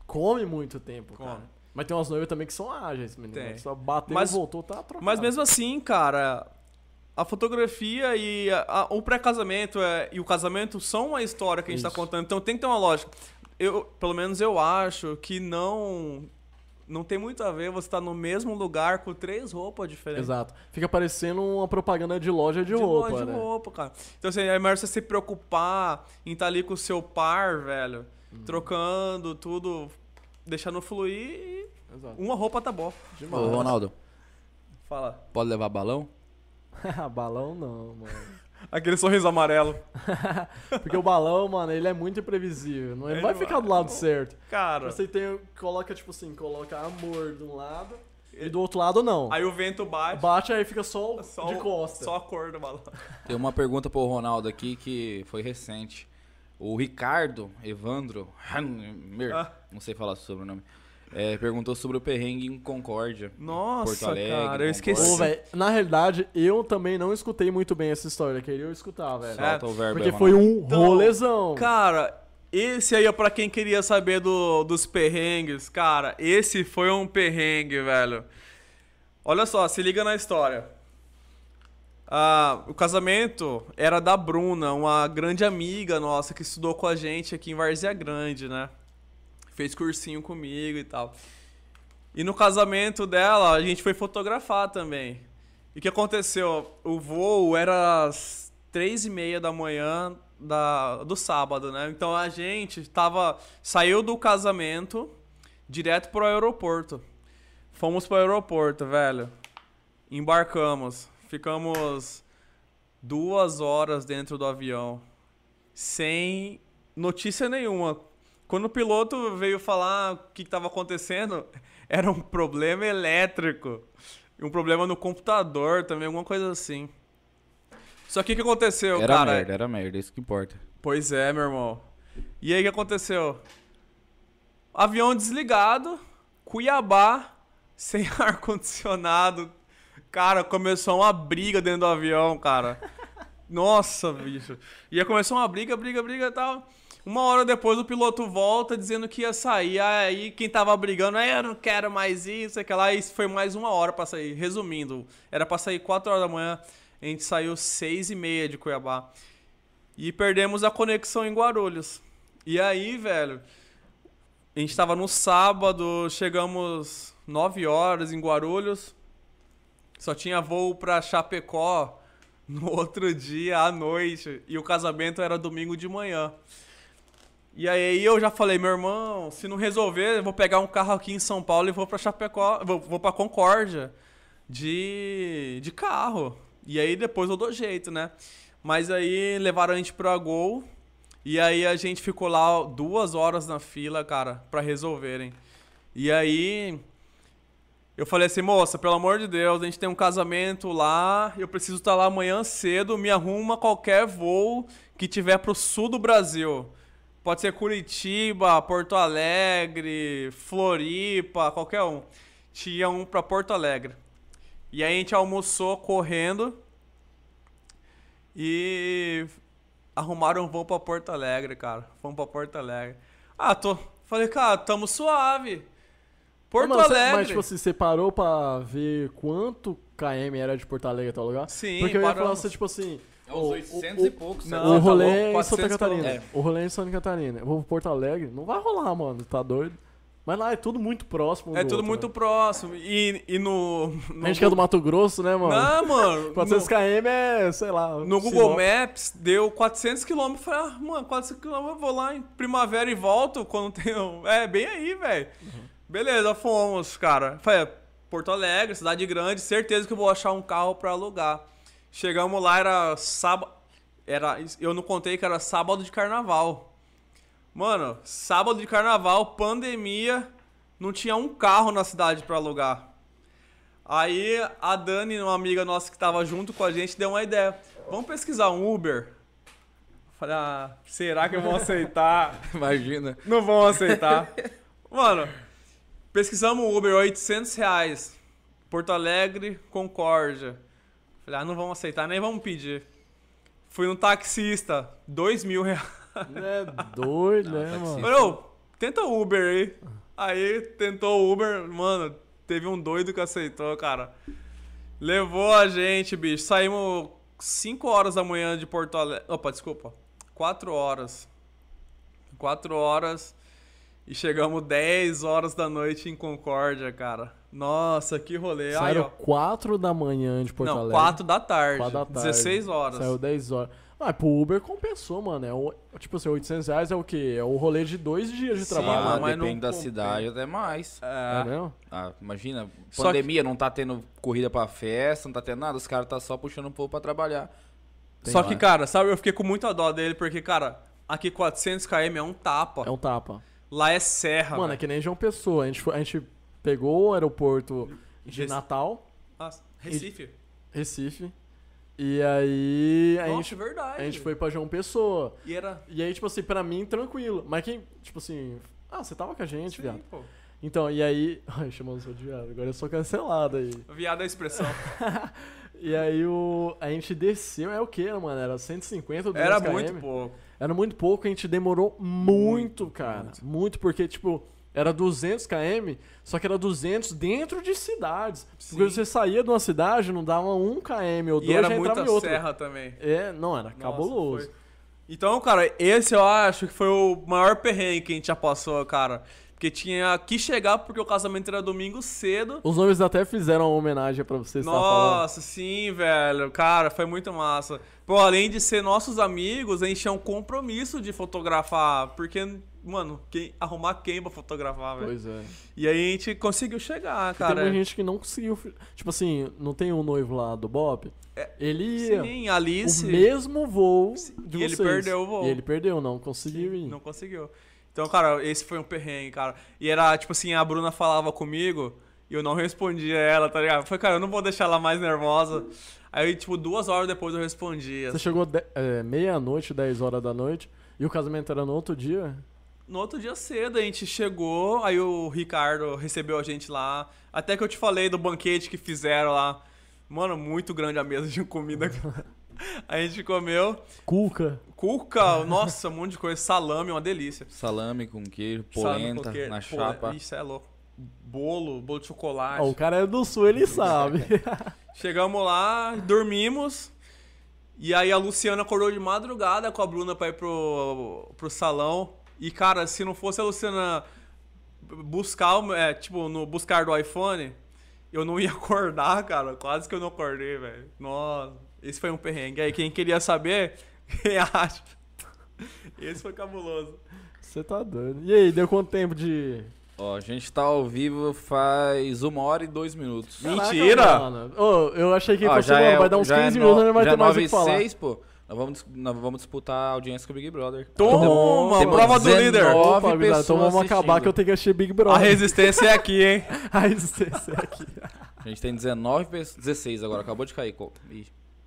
come muito tempo, Come. cara. Mas tem umas noivas também que são ágeis, menino. Tem. Só bateu Mas- e voltou, tá trocado. Mas mesmo assim, cara, a fotografia e a- a- o pré-casamento é- e o casamento são uma história que a gente tá Isso. contando, então tem que ter uma lógica. Eu, pelo menos eu acho que não não tem muito a ver você estar no mesmo lugar com três roupas diferentes. Exato. Fica parecendo uma propaganda de loja de, De roupa, loja de né? roupa, cara. Então, assim, é melhor você se preocupar em estar ali com o seu par, velho, Uhum. trocando tudo, deixando fluir e Exato. uma roupa tá bom. Demais. Ô, Ronaldo, Fala. pode levar balão? balão não, mano. Aquele sorriso amarelo. Porque o balão, mano, ele é muito imprevisível. Não, ele não vai Ele ficar do lado certo. Cara, Você tem, coloca, tipo assim, coloca amor de um lado e do outro lado não. aí o vento bate. Bate aí fica só, Só, de costa. só a cor do balão. Tem uma pergunta pro Ronaldo aqui que foi recente. O Ricardo Evandro, Hanmer, Ah. não sei falar sobre o nome, é, perguntou sobre o perrengue em Concórdia. Nossa, Porto Alegre, cara, eu Concórdia. esqueci. Velho, na realidade, eu também não escutei muito bem essa história. Queria eu escutar, velho. Solta o verbo Porque aí, foi um Então, rolezão. Cara, esse aí é pra quem queria saber do, dos perrengues. Cara, esse foi um perrengue, velho. Olha só, se liga na história. Ah, o casamento era da Bruna, uma grande amiga nossa que estudou com a gente aqui em Várzea Grande, né? Fez cursinho comigo e tal. E no casamento dela, a gente foi fotografar também. E o que aconteceu? O voo era às três e meia da manhã da, do sábado, né? Então a gente tava, saiu do casamento direto pro aeroporto. Fomos pro aeroporto, velho. Embarcamos. Ficamos duas horas dentro do avião. Sem notícia nenhuma. Quando o piloto veio falar o que estava acontecendo, era um problema elétrico. Um problema no computador também, alguma coisa assim. Só que o que aconteceu, Era cara? merda, era merda, isso que importa. Pois é, meu irmão. E aí o que aconteceu? Avião desligado, Cuiabá, sem ar-condicionado. Cara, começou uma briga dentro do avião, cara. Nossa, bicho. E aí começou uma briga, briga, briga e tal. Uma hora depois o piloto volta dizendo que ia sair. Aí quem tava brigando, "É, eu não quero mais isso, aquela. Isso foi mais uma hora pra sair. Resumindo, era pra sair 4 horas da manhã. A gente saiu 6 e meia de Cuiabá. E perdemos a conexão em Guarulhos. E aí, velho, a gente tava no sábado, chegamos 9 horas em Guarulhos. Só tinha voo pra Chapecó no outro dia à noite. E o casamento era domingo de manhã. E aí eu já falei, meu irmão, se não resolver, eu vou pegar um carro aqui em São Paulo e vou pra Chapecó, vou, vou pra Concórdia de, de carro. E aí depois eu dou jeito, né? Mas aí levaram a gente pra Gol. E aí a gente ficou lá duas horas na fila, cara, pra resolverem. E aí eu falei assim, moça, pelo amor de Deus, a gente tem um casamento lá, eu preciso estar lá amanhã cedo, me arruma qualquer voo que tiver pro sul do Brasil. Pode ser Curitiba, Porto Alegre, Floripa, qualquer um. Tinha um pra Porto Alegre. E aí a gente almoçou correndo e arrumaram um voo pra Porto Alegre, cara. Fomos pra Porto Alegre. Ah, tô. Falei, cara, tamo suave. Porto você- Alegre. Mas, tipo assim, você parou pra ver quanto KM era de Porto Alegre até o lugar? Sim, Porque eu ia falar paramos. assim, tipo assim... É uns o- 800 o- e poucos. Não, sabe? o tá rolê louco, é em 400 Santa Catarina. quilômetros. O rolê é em Santa Catarina. Eu vou pra Porto Alegre, não vai rolar, mano. Tá doido? Mas lá é tudo muito próximo. um É do tudo outro, muito né? próximo. E, e no, no. A gente que é do Mato Grosso, né, mano? Não, mano. 400 km é, sei lá. No Sinop. Google Maps deu 400 km. Falei, ah, mano, 400 km eu vou lá em primavera e volto quando tem. um- É, bem aí, velho. Beleza, fomos, cara. Falei, Porto Alegre, cidade grande, certeza que eu vou achar um carro pra alugar. Chegamos lá, era sábado. Era, eu não contei que era sábado de carnaval. Mano, sábado de carnaval, pandemia, não tinha um carro na cidade pra alugar. Aí a Dani, uma amiga nossa que tava junto com a gente, deu uma ideia. Vamos pesquisar um Uber? Falei, ah, será que vão aceitar? Imagina. Não vão aceitar. Mano, pesquisamos um Uber, 800 reais. Porto Alegre, Concórdia. Falei, ah, não vamos aceitar, nem vamos pedir. Fui no taxista, 2 mil reais. É doido, né, mano? ô, tenta o Uber aí. Aí tentou o Uber, mano, teve um doido que aceitou, cara. Levou a gente, bicho. Saímos 5 horas da manhã de Porto Alegre. Opa, desculpa. 4 horas. 4 horas. E chegamos 10 horas da noite em Concórdia, cara. Nossa, que rolê. Aí, Saíram ó. 4 da manhã de Porto Não, Alegre. 4 da tarde. 4 da tarde. 16 horas. Saiu 10 horas. Ah, pro Uber compensou, mano. É o, tipo assim, 800 reais é o quê? É o rolê de dois dias de Sim, trabalho. Ah, mas depende da compensa. cidade até mais. É É. mesmo? Ah, imagina, Só pandemia, não tá tendo corrida pra festa, não tá tendo nada, os caras tá só puxando o povo pra trabalhar. Só Tem que, lá. cara, sabe, eu fiquei com muita dó dele, porque, cara, aqui 400 km é um tapa. É um tapa. Lá é serra. Mano, é velho. que nem João Pessoa. A gente, a gente pegou o aeroporto de Rec- Natal, Nossa, Recife. Recife. E aí a, Nossa, gente, verdade. a gente foi pra João Pessoa. E era. E aí, tipo assim, pra mim, tranquilo. Mas quem, tipo assim. Ah, você tava com a gente, Sim, viado. pô. Então, e aí. Ai, chamando o viado. Agora eu sou cancelado aí. Viado é a expressão. E aí o. A gente desceu, é o que, mano? Era 150 200 Era km? muito pouco. Era muito pouco, a gente demorou muito, cara. Muito. porque, tipo, era 200 km, só que era 200 dentro de cidades. Porque Sim. você saía de uma cidade, não dava 1 km ou 2, E era já entrava muita em outra. serra também. É, não, era Nossa, cabuloso. foi. Então, cara, esse eu acho que foi o maior perrengue que a gente já passou, cara. Porque tinha que chegar porque o casamento era domingo cedo. Os nomes até fizeram uma homenagem pra você, você tava falando. Nossa, sim, velho. Cara, foi muito massa. Pô, além de ser nossos amigos, a gente tinha um compromisso de fotografar. Porque, mano, quem, arrumar quem pra fotografar, velho? Pois é. E aí a gente conseguiu chegar, Tem cara. muita gente que não conseguiu. Tipo assim, não tem um noivo lá do Bob? Ele ia. Sim, Alice. O mesmo voo de E ele vocês. perdeu o voo. E ele perdeu, não conseguiu ir. Não conseguiu. Então, cara, esse foi um perrengue, cara. E era, tipo assim, a Bruna falava comigo e eu não respondia ela, tá ligado? Foi, cara, eu não vou deixar ela mais nervosa. Aí, tipo, duas horas depois eu respondia. Você chegou de- é, meia-noite, 10 horas da noite, e o casamento era no outro dia? No outro dia cedo a gente chegou, aí o Ricardo recebeu a gente lá. Até que eu te falei do banquete que fizeram lá. Mano, muito grande a mesa de comida. a gente comeu. Cuca. Cuca, nossa, um monte de coisa. Salame, uma delícia. Salame com queijo, Salame polenta com queijo, na pole- chapa. Isso é louco. Bolo, bolo de chocolate. Ó, o cara é do sul, ele sabe. Chegamos lá, dormimos. E aí a Luciana acordou de madrugada com a Bruna pra ir pro, pro salão. E, cara, se não fosse a Luciana buscar, o- é, tipo, no buscar do iPhone, eu não ia acordar, cara. Quase que eu não acordei, velho. Nossa, esse foi um perrengue. Aí, quem queria saber, quem acha? Esse foi cabuloso. Você tá doido. E aí, deu quanto tempo de. Ó, a gente tá ao vivo faz uma hora e dois minutos. Mentira! Caraca, mano. Ô, eu achei que Ó, fosse, mano, vai dar uns já 15 é minutos, no- não vai já ter é mais o 9 que e falar. 6, pô. Nós vamos, nós vamos disputar a audiência com o Big Brother. Toma, Temos prova do líder. 19 Opa, gurizada, então pessoas vamos acabar assistindo. que eu tenho que assistir Big A Brother. resistência é aqui, hein? A resistência é aqui. A gente tem 19 pessoas. 16 agora, acabou de cair.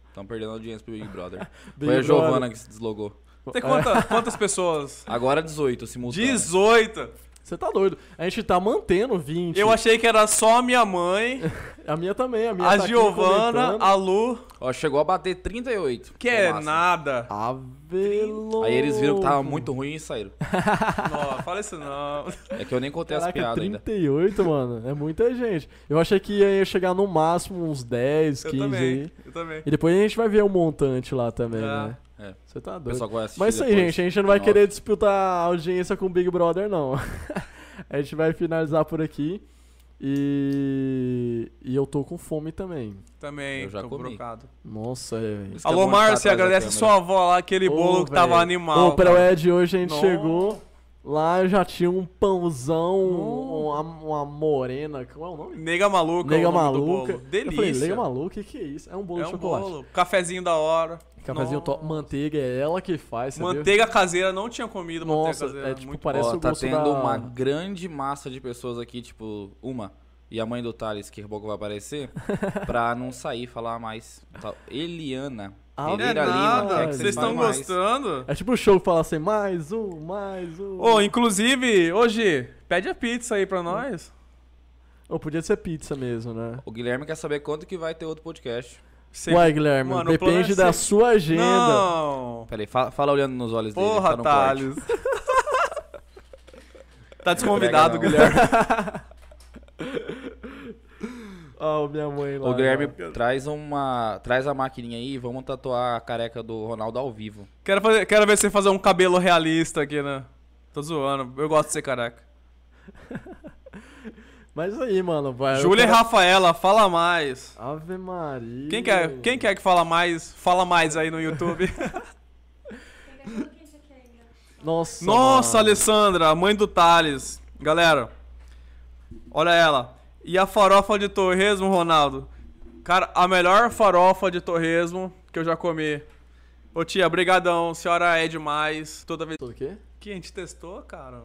estão perdendo a audiência pro Big Brother. Big Foi a Brother. Giovana que se deslogou. Tem quanta- quantas pessoas? Agora 18, simultâneo. 18. Você tá doido. A gente tá mantendo 20. Eu achei que era só a minha mãe, A minha também, a minha a tá Giovana, a Lu, Ó, chegou a bater 38. que é massa. nada. Ave louco. Aí eles viram que tava muito ruim e saíram. Não, fala isso não. É que eu nem contei as Caraca, piadas ainda. 38, mano. É muita gente. Eu achei que ia chegar no máximo uns 10, Eu 15 também, aí. eu também. E depois a gente vai ver o montante lá também, Ah. né? É. Você tá O doido. Mas isso aí, gente. A gente não vai 19. querer disputar a audiência com o Big Brother, não. a gente vai finalizar por aqui. E, e eu tô com fome também. Também, Eu já tô comi. brocado. Nossa, é, Alô, Márcia, atrás da agradece câmera. sua avó lá, aquele bolo Ô, que tava animal. Ô, pra cara. o Ed hoje a gente Nossa. chegou. Lá já tinha um pãozão, uma, uma morena. Qual é o nome? Nega maluca, Nega o nome do maluca. bolo. Eu Delícia. falei, nega maluca, o que, que é isso? É um bolo é de um chocolate. bolo. Cafezinho da hora. Cafezinho top. Manteiga é ela que faz? Manteiga caseira, não tinha comido manteiga Nossa, caseira. é tipo, muito parece Ó, o tá tendo da... uma grande massa de pessoas aqui, tipo, uma. E a mãe do Thales, que a pouco vai aparecer, pra não sair falar mais. Eliana. Ah, Não é Lima, nada. que Vocês estão gostando? É tipo o show que fala assim, mais um, mais um. Ô, inclusive, hoje, pede a pizza aí pra nós. Ou podia ser pizza mesmo, né? O Guilherme quer saber quando que vai ter outro podcast. Cê- Uai, Guilherme, Mano, depende é da ser- sua agenda. Não. Peraí, fala, fala olhando nos olhos dele. Porra, tá. Thales. Tá desconvidado, Guilherme. Ó, minha mãe lá. Ô, Guilherme, ó. traz uma. Traz a maquininha aí e vamos tatuar a careca do Ronaldo ao vivo. Quero, fazer, quero ver você fazer um cabelo realista aqui, né? Tô zoando. Eu gosto de ser careca. Mas aí, mano. Vai, Júlia e quero- Rafaela, fala mais. Ave Maria. Quem quer, quem quer que fala mais? Fala mais aí no YouTube. Nossa. Nossa, mano. Alessandra, a mãe do Thales. Galera, olha ela. E a farofa de torresmo, Ronaldo? Cara, a melhor farofa de torresmo que eu já comi. Ô tia, brigadão, a senhora é demais. Toda vez Tudo o quê? que a gente testou, cara.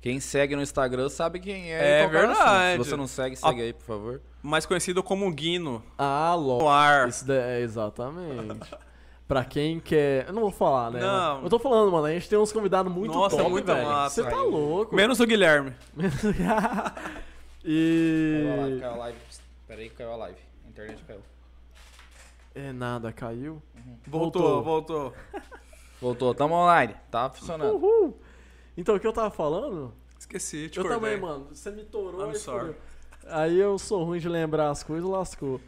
Quem segue no Instagram sabe quem é. É assunto. verdade. Se você não segue, segue aí, por favor. Mais conhecido como Guino. Ah, No ar. Isso daí, é, exatamente. pra quem quer. Eu não vou falar, né? Não. Eu tô falando, mano. A gente tem uns convidados muito Nossa, top, muito velho. massa. Você tá louco. Menos o Guilherme. e. Caiu a live, caiu a live. Pera aí que caiu a live. A internet caiu. É nada, caiu. Voltou, voltou. Voltou, tamo online. Tá funcionando. Uhul. Então, o que eu tava falando? Esqueci, te eu também, mano. Você me torou I'm sorry. Aí eu sou ruim de lembrar as coisas, lascou.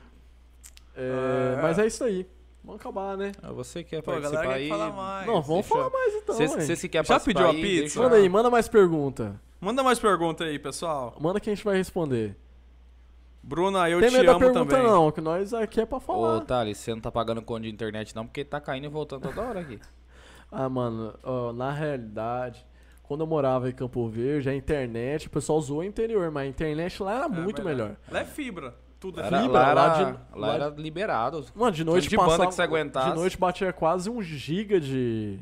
É, É. Mas é isso aí. Vamos acabar, né? Ah, Você quer Pô, participar quer aí? falar mais. não, vamos deixa- falar mais então. Vocês que querem Já participar pediu a aí, pizza? deixa- Manda aí, manda mais pergunta. Manda mais pergunta aí, pessoal. Manda que a gente vai responder. Bruna, eu Tem te medo da amo pergunta também. não, que nós aqui é pra Ô, falar. Thales, você não tá pagando conta de internet não, porque tá caindo e voltando toda hora aqui. Ah, mano, ó, na realidade, quando eu morava em Campo Verde, a internet, o pessoal zoou o interior, mas a internet lá era É, muito melhor. Lá é fibra. Tudo é Era, fibra. Lá, lá era, de- lá lá era liberado. Mano, de noite de banda passava, que você aguentasse. De noite batia quase um giga de,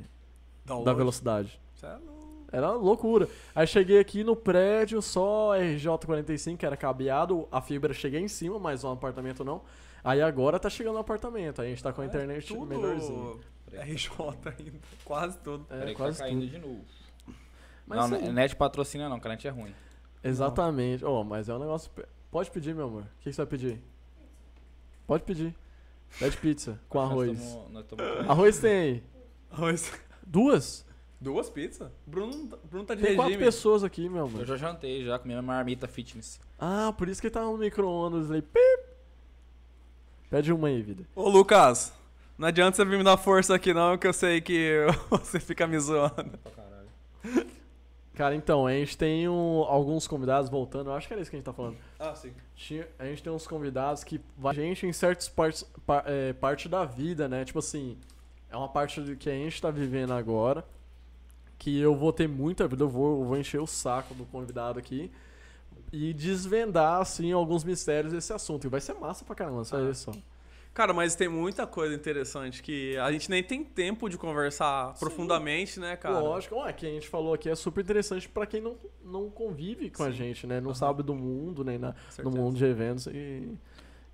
da Download. velocidade. Cê é louco. Era loucura. Aí cheguei aqui no prédio, só RJ45, que era cabeado, a fibra cheguei em cima, mas no apartamento não. Aí agora tá chegando no apartamento, aí a gente tá com a É internet tudo melhorzinha. RJ ainda. Quase tudo. É, Peraí que quase tá caindo tudo. de novo. Mas não, sim. net patrocina não, que a net é ruim. Exatamente. Oh, mas é um negócio. Pode pedir, meu amor. O que, que você vai pedir? Pode pedir. Pede pizza com Nós arroz. nós Arroz tem aí. Arroz. Duas? Duas pizzas? Bruno, tá- Bruno tá de Tem quatro regime. pessoas aqui, meu Eu amor. já jantei já, comi minha marmita fitness. Ah, por isso que ele tá no micro-ondas ali. Pip. Pede uma aí, vida. Ô, Lucas. Não adianta você vir me dar força aqui não, que eu sei que você fica me zoando. Pra caralho. Cara, então, a gente tem um- alguns convidados voltando. Eu acho que era isso que a gente tá falando. Ah, sim. Tinha- a gente tem uns convidados que vai a gente em certas partes pa- é, parte da vida, né? Tipo assim, é uma parte do que a gente tá vivendo agora. Que eu vou ter muita vida, eu vou, eu vou encher o saco do convidado aqui. E desvendar, assim, alguns mistérios desse assunto. E vai ser massa pra caramba, só Ah. isso. Cara, mas tem muita coisa interessante que a gente nem tem tempo de conversar profundamente, né, cara? Lógico, ué, que a gente falou aqui é super interessante pra quem não, não convive com a Sim. gente, né? Não Aham. sabe do mundo, nem na, no mundo de eventos. E,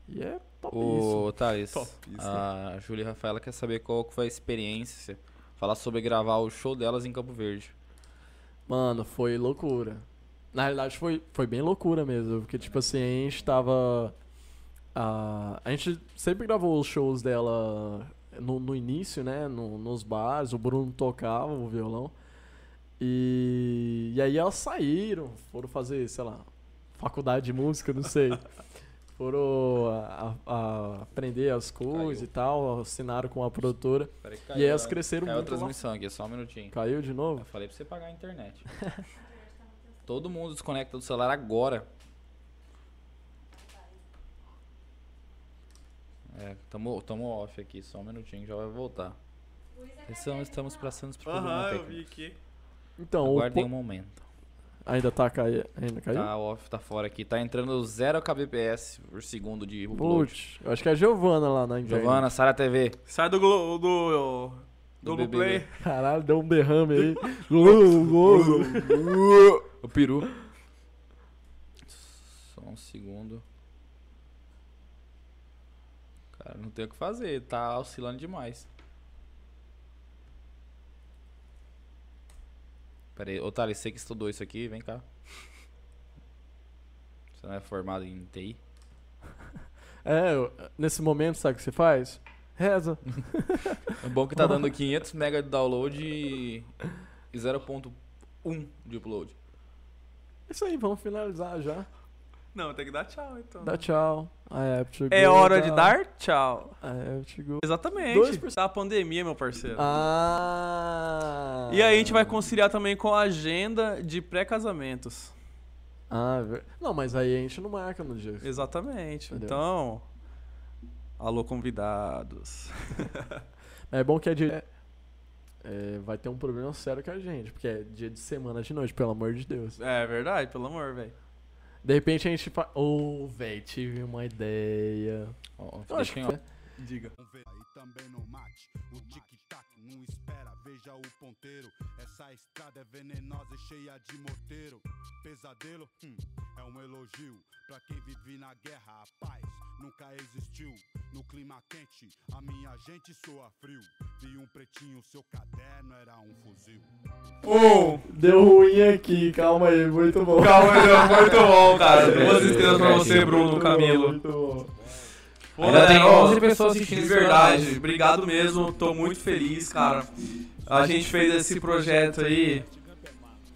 e é top isso. Ô, Thales, Top isso. a Júlia e Rafaela quer saber qual foi a experiência. Falar sobre gravar o show delas em Campo Verde. Mano, foi loucura. Na realidade, foi, foi bem loucura mesmo. Porque, tipo assim, a gente tava. a gente sempre gravou os shows dela no, no início, né? no- nos bares. O Bruno tocava o violão. E, e aí elas saíram, foram fazer, sei lá, faculdade de música, não sei. foram a- a- a aprender as coisas Caiu. e tal, assinaram com a produtora. Peraí que E caiu elas a- cresceram Caiu a muito lá. transmissão aqui, só um minutinho. Caiu de novo? Eu falei pra você pagar a internet. Todo mundo desconecta do celular agora. É, tamo, tamo off aqui, só um minutinho, já vai voltar. Estamos, estamos passando por problema Aham, eu técnico. vi aqui. Então, o Aguardem po- um momento. Ainda tá caindo. Ainda caiu? Tá off, tá fora aqui. Tá entrando 0 kbps por segundo de upload. Putz, eu acho que é a Giovana lá na internet. Giovana, Sara TV. Sai do Glo do, do, Do. Play. Caralho, deu um derrame aí. O peru. Só um segundo. Cara, não tem o que fazer, tá oscilando demais. Pera aí, ô Thales, você que estudou isso aqui, vem cá. Você não é formado em TI? é, nesse momento, sabe o que você faz? Reza. É bom que tá dando 500 MB de download e 0.1 de upload. isso aí, vamos finalizar já. Não, tem que dar tchau, então. Dá tchau. É hora de down. dar tchau. Exatamente. Dois por- Da pandemia, meu parceiro. Ah. E aí a gente vai conciliar também com a agenda de pré-casamentos. Ah, ver- não, mas aí a gente não marca no dia. Exatamente. Entendeu? Então, alô convidados. É bom que é dia. é, vai ter um problema sério com a gente, porque é dia de semana de noite, pelo amor de Deus. É verdade, pelo amor, velho. De repente a gente fala. Ô, velho, tive uma ideia. Ó, Eu acho que. Diga. Aí também não mate. O tic-tac não espera, veja o ponteiro. Essa estrada é venenosa e cheia de morteiro. Pesadelo, hum, é um elogio. Pra quem vive na guerra, a paz nunca existiu. No clima quente, a minha gente soa frio. Vi um pretinho, seu caderno era um fuzil. Um. Deu ruim aqui, calma aí, muito bom. Calma, meu, muito bom, cara. Duas estrelas pra você, Bruno Muito Camilo. bom, Muito bom. Pô, Ainda tem galera, ó, 11 pessoas assistindo De verdade, obrigado mesmo, tô muito feliz, cara. A gente fez esse projeto aí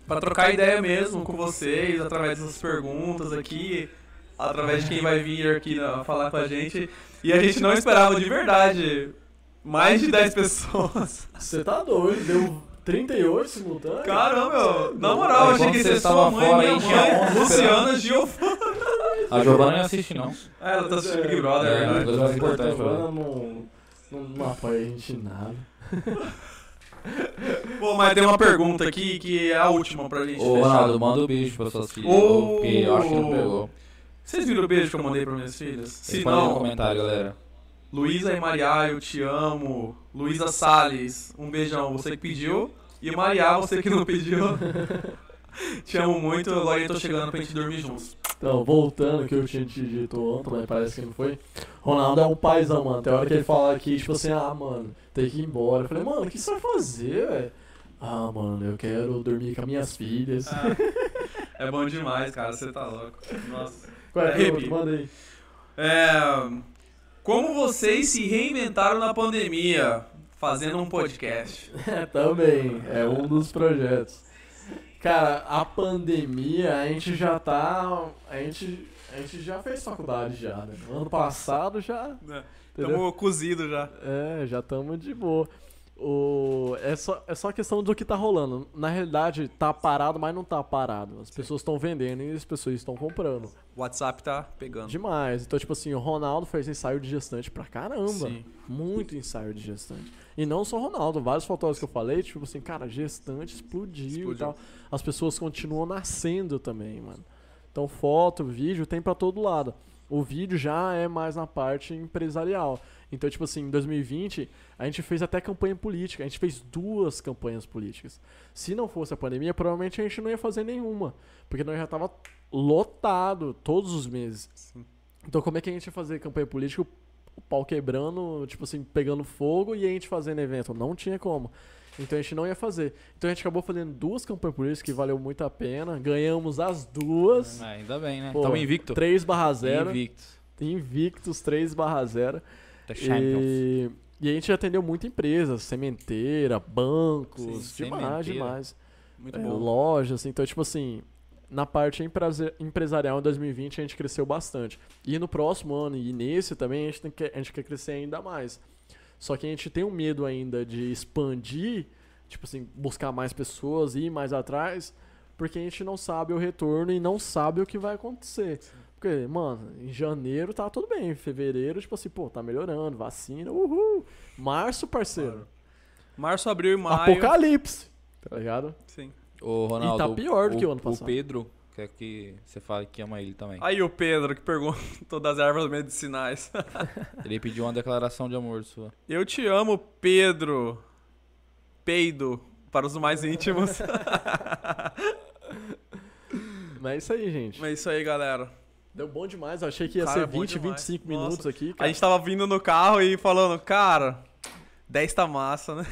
pra trocar ideia mesmo com vocês, através dessas perguntas aqui, através de quem vai vir aqui né, falar com a gente. E a gente não esperava de verdade mais de 10 pessoas. Você tá doido, deu 38 simultâneos? Caramba, meu, na moral, eu Aí, achei que você ia ser sua tava mãe, fora minha mãe, 11 Luciana Giovanni. A Giovana não assiste, não. Ah, ela tá assistindo Big Brother, É, é, verdade. coisa mais pra Giovana ela. não, não, não apoia a gente em nada. Pô, mas tem uma pergunta aqui que é a última pra gente Ô. Ronaldo, manda um beijo pra suas filhas. Ô. Porque eu acho que não pegou. Vocês viram o beijo que eu mandei pra minhas filhas? Se Responde no não, comentário, galera. Luísa e Maria, eu te amo. Luísa Salles, um beijão. Você que pediu. E Maria, você que não pediu. te amo muito. Agora eu tô chegando pra gente dormir juntos. Então, voltando que eu tinha te dito ontem, mas parece que não foi. Ronaldo é um paizão, mano. Tem hora que ele fala aqui, tipo assim, ah, mano, tem que ir embora. Eu falei, mano, o que você vai fazer, velho? Ah, mano, eu quero dormir com as minhas filhas. É bom demais, cara. Você tá louco. Nossa. Qual é arrepio. pergunta? Manda aí. É, como vocês se reinventaram na pandemia fazendo um podcast? É, também, é um dos projetos. Cara, a pandemia, a gente já tá. A gente, a gente já fez faculdade já, né? Ano passado já. Entendeu? Tamo cozido já. É, já estamos de boa. O, é, só, é só questão do que tá rolando. Na realidade, tá parado, mas não tá parado. As pessoas estão vendendo e as pessoas estão comprando. O WhatsApp tá pegando. Demais. Então, tipo assim, o Ronaldo fez ensaio de gestante pra caramba. Sim. Muito ensaio de gestante. E não só o Ronaldo, vários fotógrafos que eu falei, tipo assim, cara, gestante explodiu, Explodiu. e tal. As pessoas continuam nascendo também, mano. Então, foto, vídeo tem pra todo lado. O vídeo já é mais na parte empresarial. Então, tipo assim, em 2020, a gente fez até campanha política. A gente fez duas campanhas políticas. Se não fosse a pandemia, provavelmente a gente não ia fazer nenhuma. Porque nós já tava lotado todos os meses. Então, como é que a gente ia fazer campanha política? O pau quebrando, tipo assim, pegando fogo e a gente fazendo evento. Não tinha como. Então a gente não ia fazer. Então a gente acabou fazendo duas campanhas políticas que valeu muito a pena. Ganhamos as duas. Ah, ainda bem, né? Pô, Tamo invicto. 3 barra 0. Invicto. Invictus 3 barra 0. The Champions. E, e a gente atendeu muita empresa, sementeira, bancos, Sim, demais, sementeira. demais. Muito É, bom. lojas, então, tipo assim, na parte empresa- empresarial em 2020 a gente cresceu bastante. E no próximo ano e nesse também a gente, tem que, a gente quer crescer ainda mais. Só que a gente tem um medo ainda de expandir, tipo assim, buscar mais pessoas, ir mais atrás, porque a gente não sabe o retorno e não sabe o que vai acontecer. Porque, mano, em janeiro tá tudo bem, em fevereiro, tipo assim, pô, tá melhorando, vacina, uhul. Março, parceiro, Março, abril e maio. apocalipse, tá ligado? Sim. Ô, Ronaldo, tá pior do que o ano passado. O Pedro quer que você fale que ama ele também. Aí o Pedro que perguntou das ervas medicinais. Ele pediu uma declaração de amor sua. Eu te amo, Pedro. Peido. Para os mais íntimos. Mas é isso aí, gente. Mas é isso aí, galera. Deu bom demais, eu achei que ia Cara, ser bom 20, demais. 25 Nossa. minutos aqui, A cara. gente tava vindo no carro e falando, cara, 10 tá massa, né?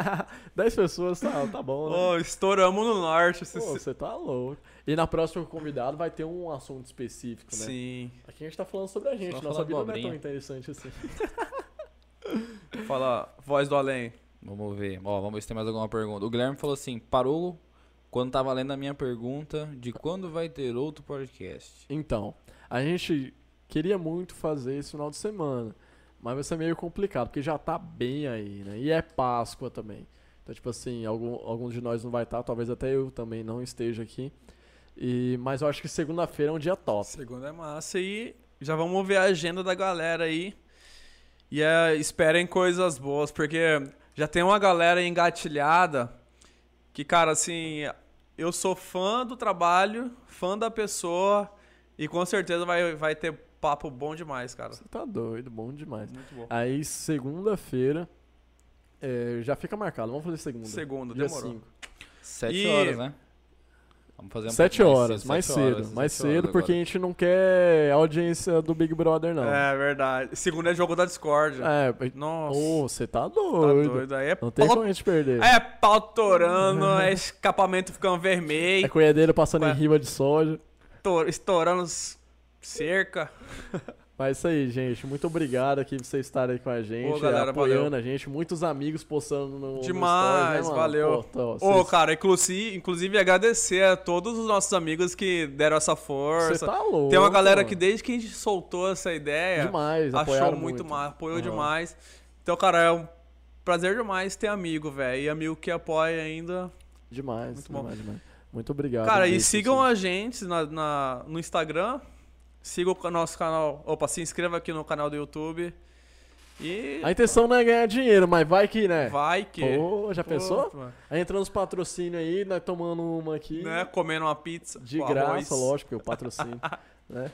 10 pessoas, tá, tá bom, né? Ô, estouramos no norte. Pô, você tá louco. E na próxima convidado vai ter um assunto específico, né? Sim. Aqui a gente tá falando sobre a gente, Só nossa vida não é tão interessante assim. Fala, voz do além. Vamos ver. Ó, vamos ver se tem mais alguma pergunta. O Guilherme falou assim: parou quando tava lendo a minha pergunta de quando vai ter outro podcast. Então, a gente queria muito fazer esse final de semana, mas vai ser meio complicado, porque já tá bem aí, né? E é Páscoa também. Então, tipo assim, algum, alguns de nós não vai estar, talvez até eu também não esteja aqui. E, mas eu acho que segunda-feira é um dia top. Segunda é massa e já vamos ver a agenda da galera aí. E é, esperem coisas boas, porque já tem uma galera engatilhada que, cara, assim, eu sou fã do trabalho, fã da pessoa e com certeza vai, vai ter papo bom demais, cara. Você tá doido, bom demais. Muito bom. Aí, segunda-feira, é, já fica marcado. Vamos fazer segunda. Segunda, dia demorou. cinco. Sete E- horas, né? Vamos fazer um Sete horas, mais sete cedo. horas, mais cedo, horas porque a agora. gente não quer audiência do Big Brother, não. É verdade. Segunda é jogo da Discord. É, Nossa. ô, você tá tá doido. doido. Aí é Não tem como a gente perder. é pau torando, é escapamento ficando É vermelho, colhedeira passando Ué. em riba de soja. estourando cerca. Mas é isso aí, gente. Muito obrigado aqui por vocês estarem com a gente, Ô, galera, apoiando valeu. a gente. Muitos amigos postando no. no Demais, stories, né, valeu. Pô, Ô, vocês- cara, inclusive, inclusive agradecer a todos os nossos amigos que deram essa Você força. tá louco. Tem uma galera mano. que desde que a gente soltou essa ideia, Demais, achou muito, muito. mais, apoiou Aham. demais. Então, cara, é um prazer demais ter amigo, velho. E amigo que apoia ainda. Demais, Muito bom. demais, demais. Muito obrigado. Cara, e sigam assim. a gente na, na- no Instagram. Sigam o nosso canal. Opa, se inscreva aqui no canal do YouTube. E A intenção não é ganhar dinheiro, mas vai que, né? vai que. Pô, já Pô, pensou? mano, Aí entrando os patrocínios aí, nós tomando uma aqui. Né? Comendo uma pizza. De graça, arroz. lógico, porque eu patrocínio. né?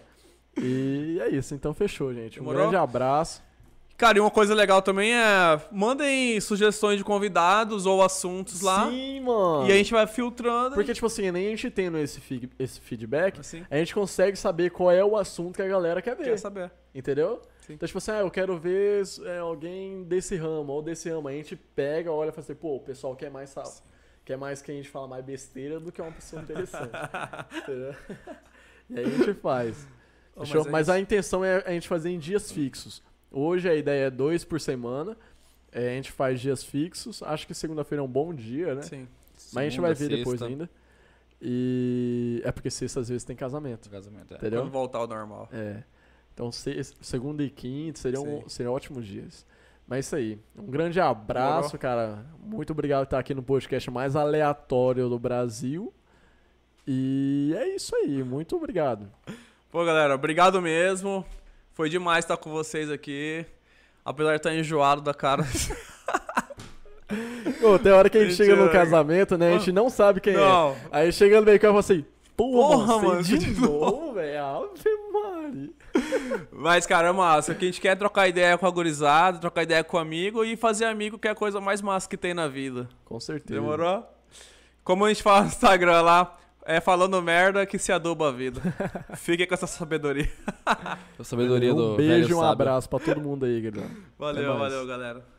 E é isso, então fechou, gente. Um Demorou? grande abraço. Cara, e uma coisa legal também é. Mandem sugestões de convidados ou assuntos lá. Sim, mano. E a gente vai filtrando. Porque, tipo assim, nem a gente tendo esse, fi- esse feedback, Assim, a gente consegue saber qual é o assunto que a galera quer ver. quer saber. Entendeu? Sim. Então, tipo assim, ah, eu quero ver é, alguém desse ramo ou desse ramo. A gente pega, olha e fala assim, pô, o pessoal quer mais sal. Quer mais que a gente fala mais besteira do que uma pessoa interessante. entendeu? E aí a gente faz. Ô, Fechou? é mas a intenção é a gente fazer em dias fixos. Hoje a ideia é dois por semana. É, a gente faz dias fixos. Acho que segunda-feira é um bom dia, né? Sim. Mas a gente vai ver depois sexta, ainda. E é porque sexta às vezes tem casamento. Casamento, é. Entendeu? Quando voltar ao normal. É. Então, se- segunda e quinta seriam, seriam ótimos dias. Mas é isso aí. Um grande abraço, cara. Muito obrigado por estar aqui no podcast mais aleatório do Brasil. E é isso aí. Muito obrigado. Pô, galera, obrigado mesmo. Foi demais estar com vocês aqui. Apesar de estar enjoado da cara. Ô, tem hora que a gente chega no casamento, né? A gente não sabe quem é. Não. Aí chega no meio fala assim: Porra, Porra, mano, de de novo, velho. Ave. Mas, cara, é massa. Que a gente quer trocar ideia com a gurizada, trocar ideia com o amigo e fazer amigo que é a coisa mais massa que tem na vida. Com certeza. Demorou? Como a gente fala no Instagram lá, é falando merda que se aduba a vida. Fique com essa sabedoria. A sabedoria um do beijo velho e um sábio. abraço pra todo mundo aí, galera. Valeu, valeu, galera.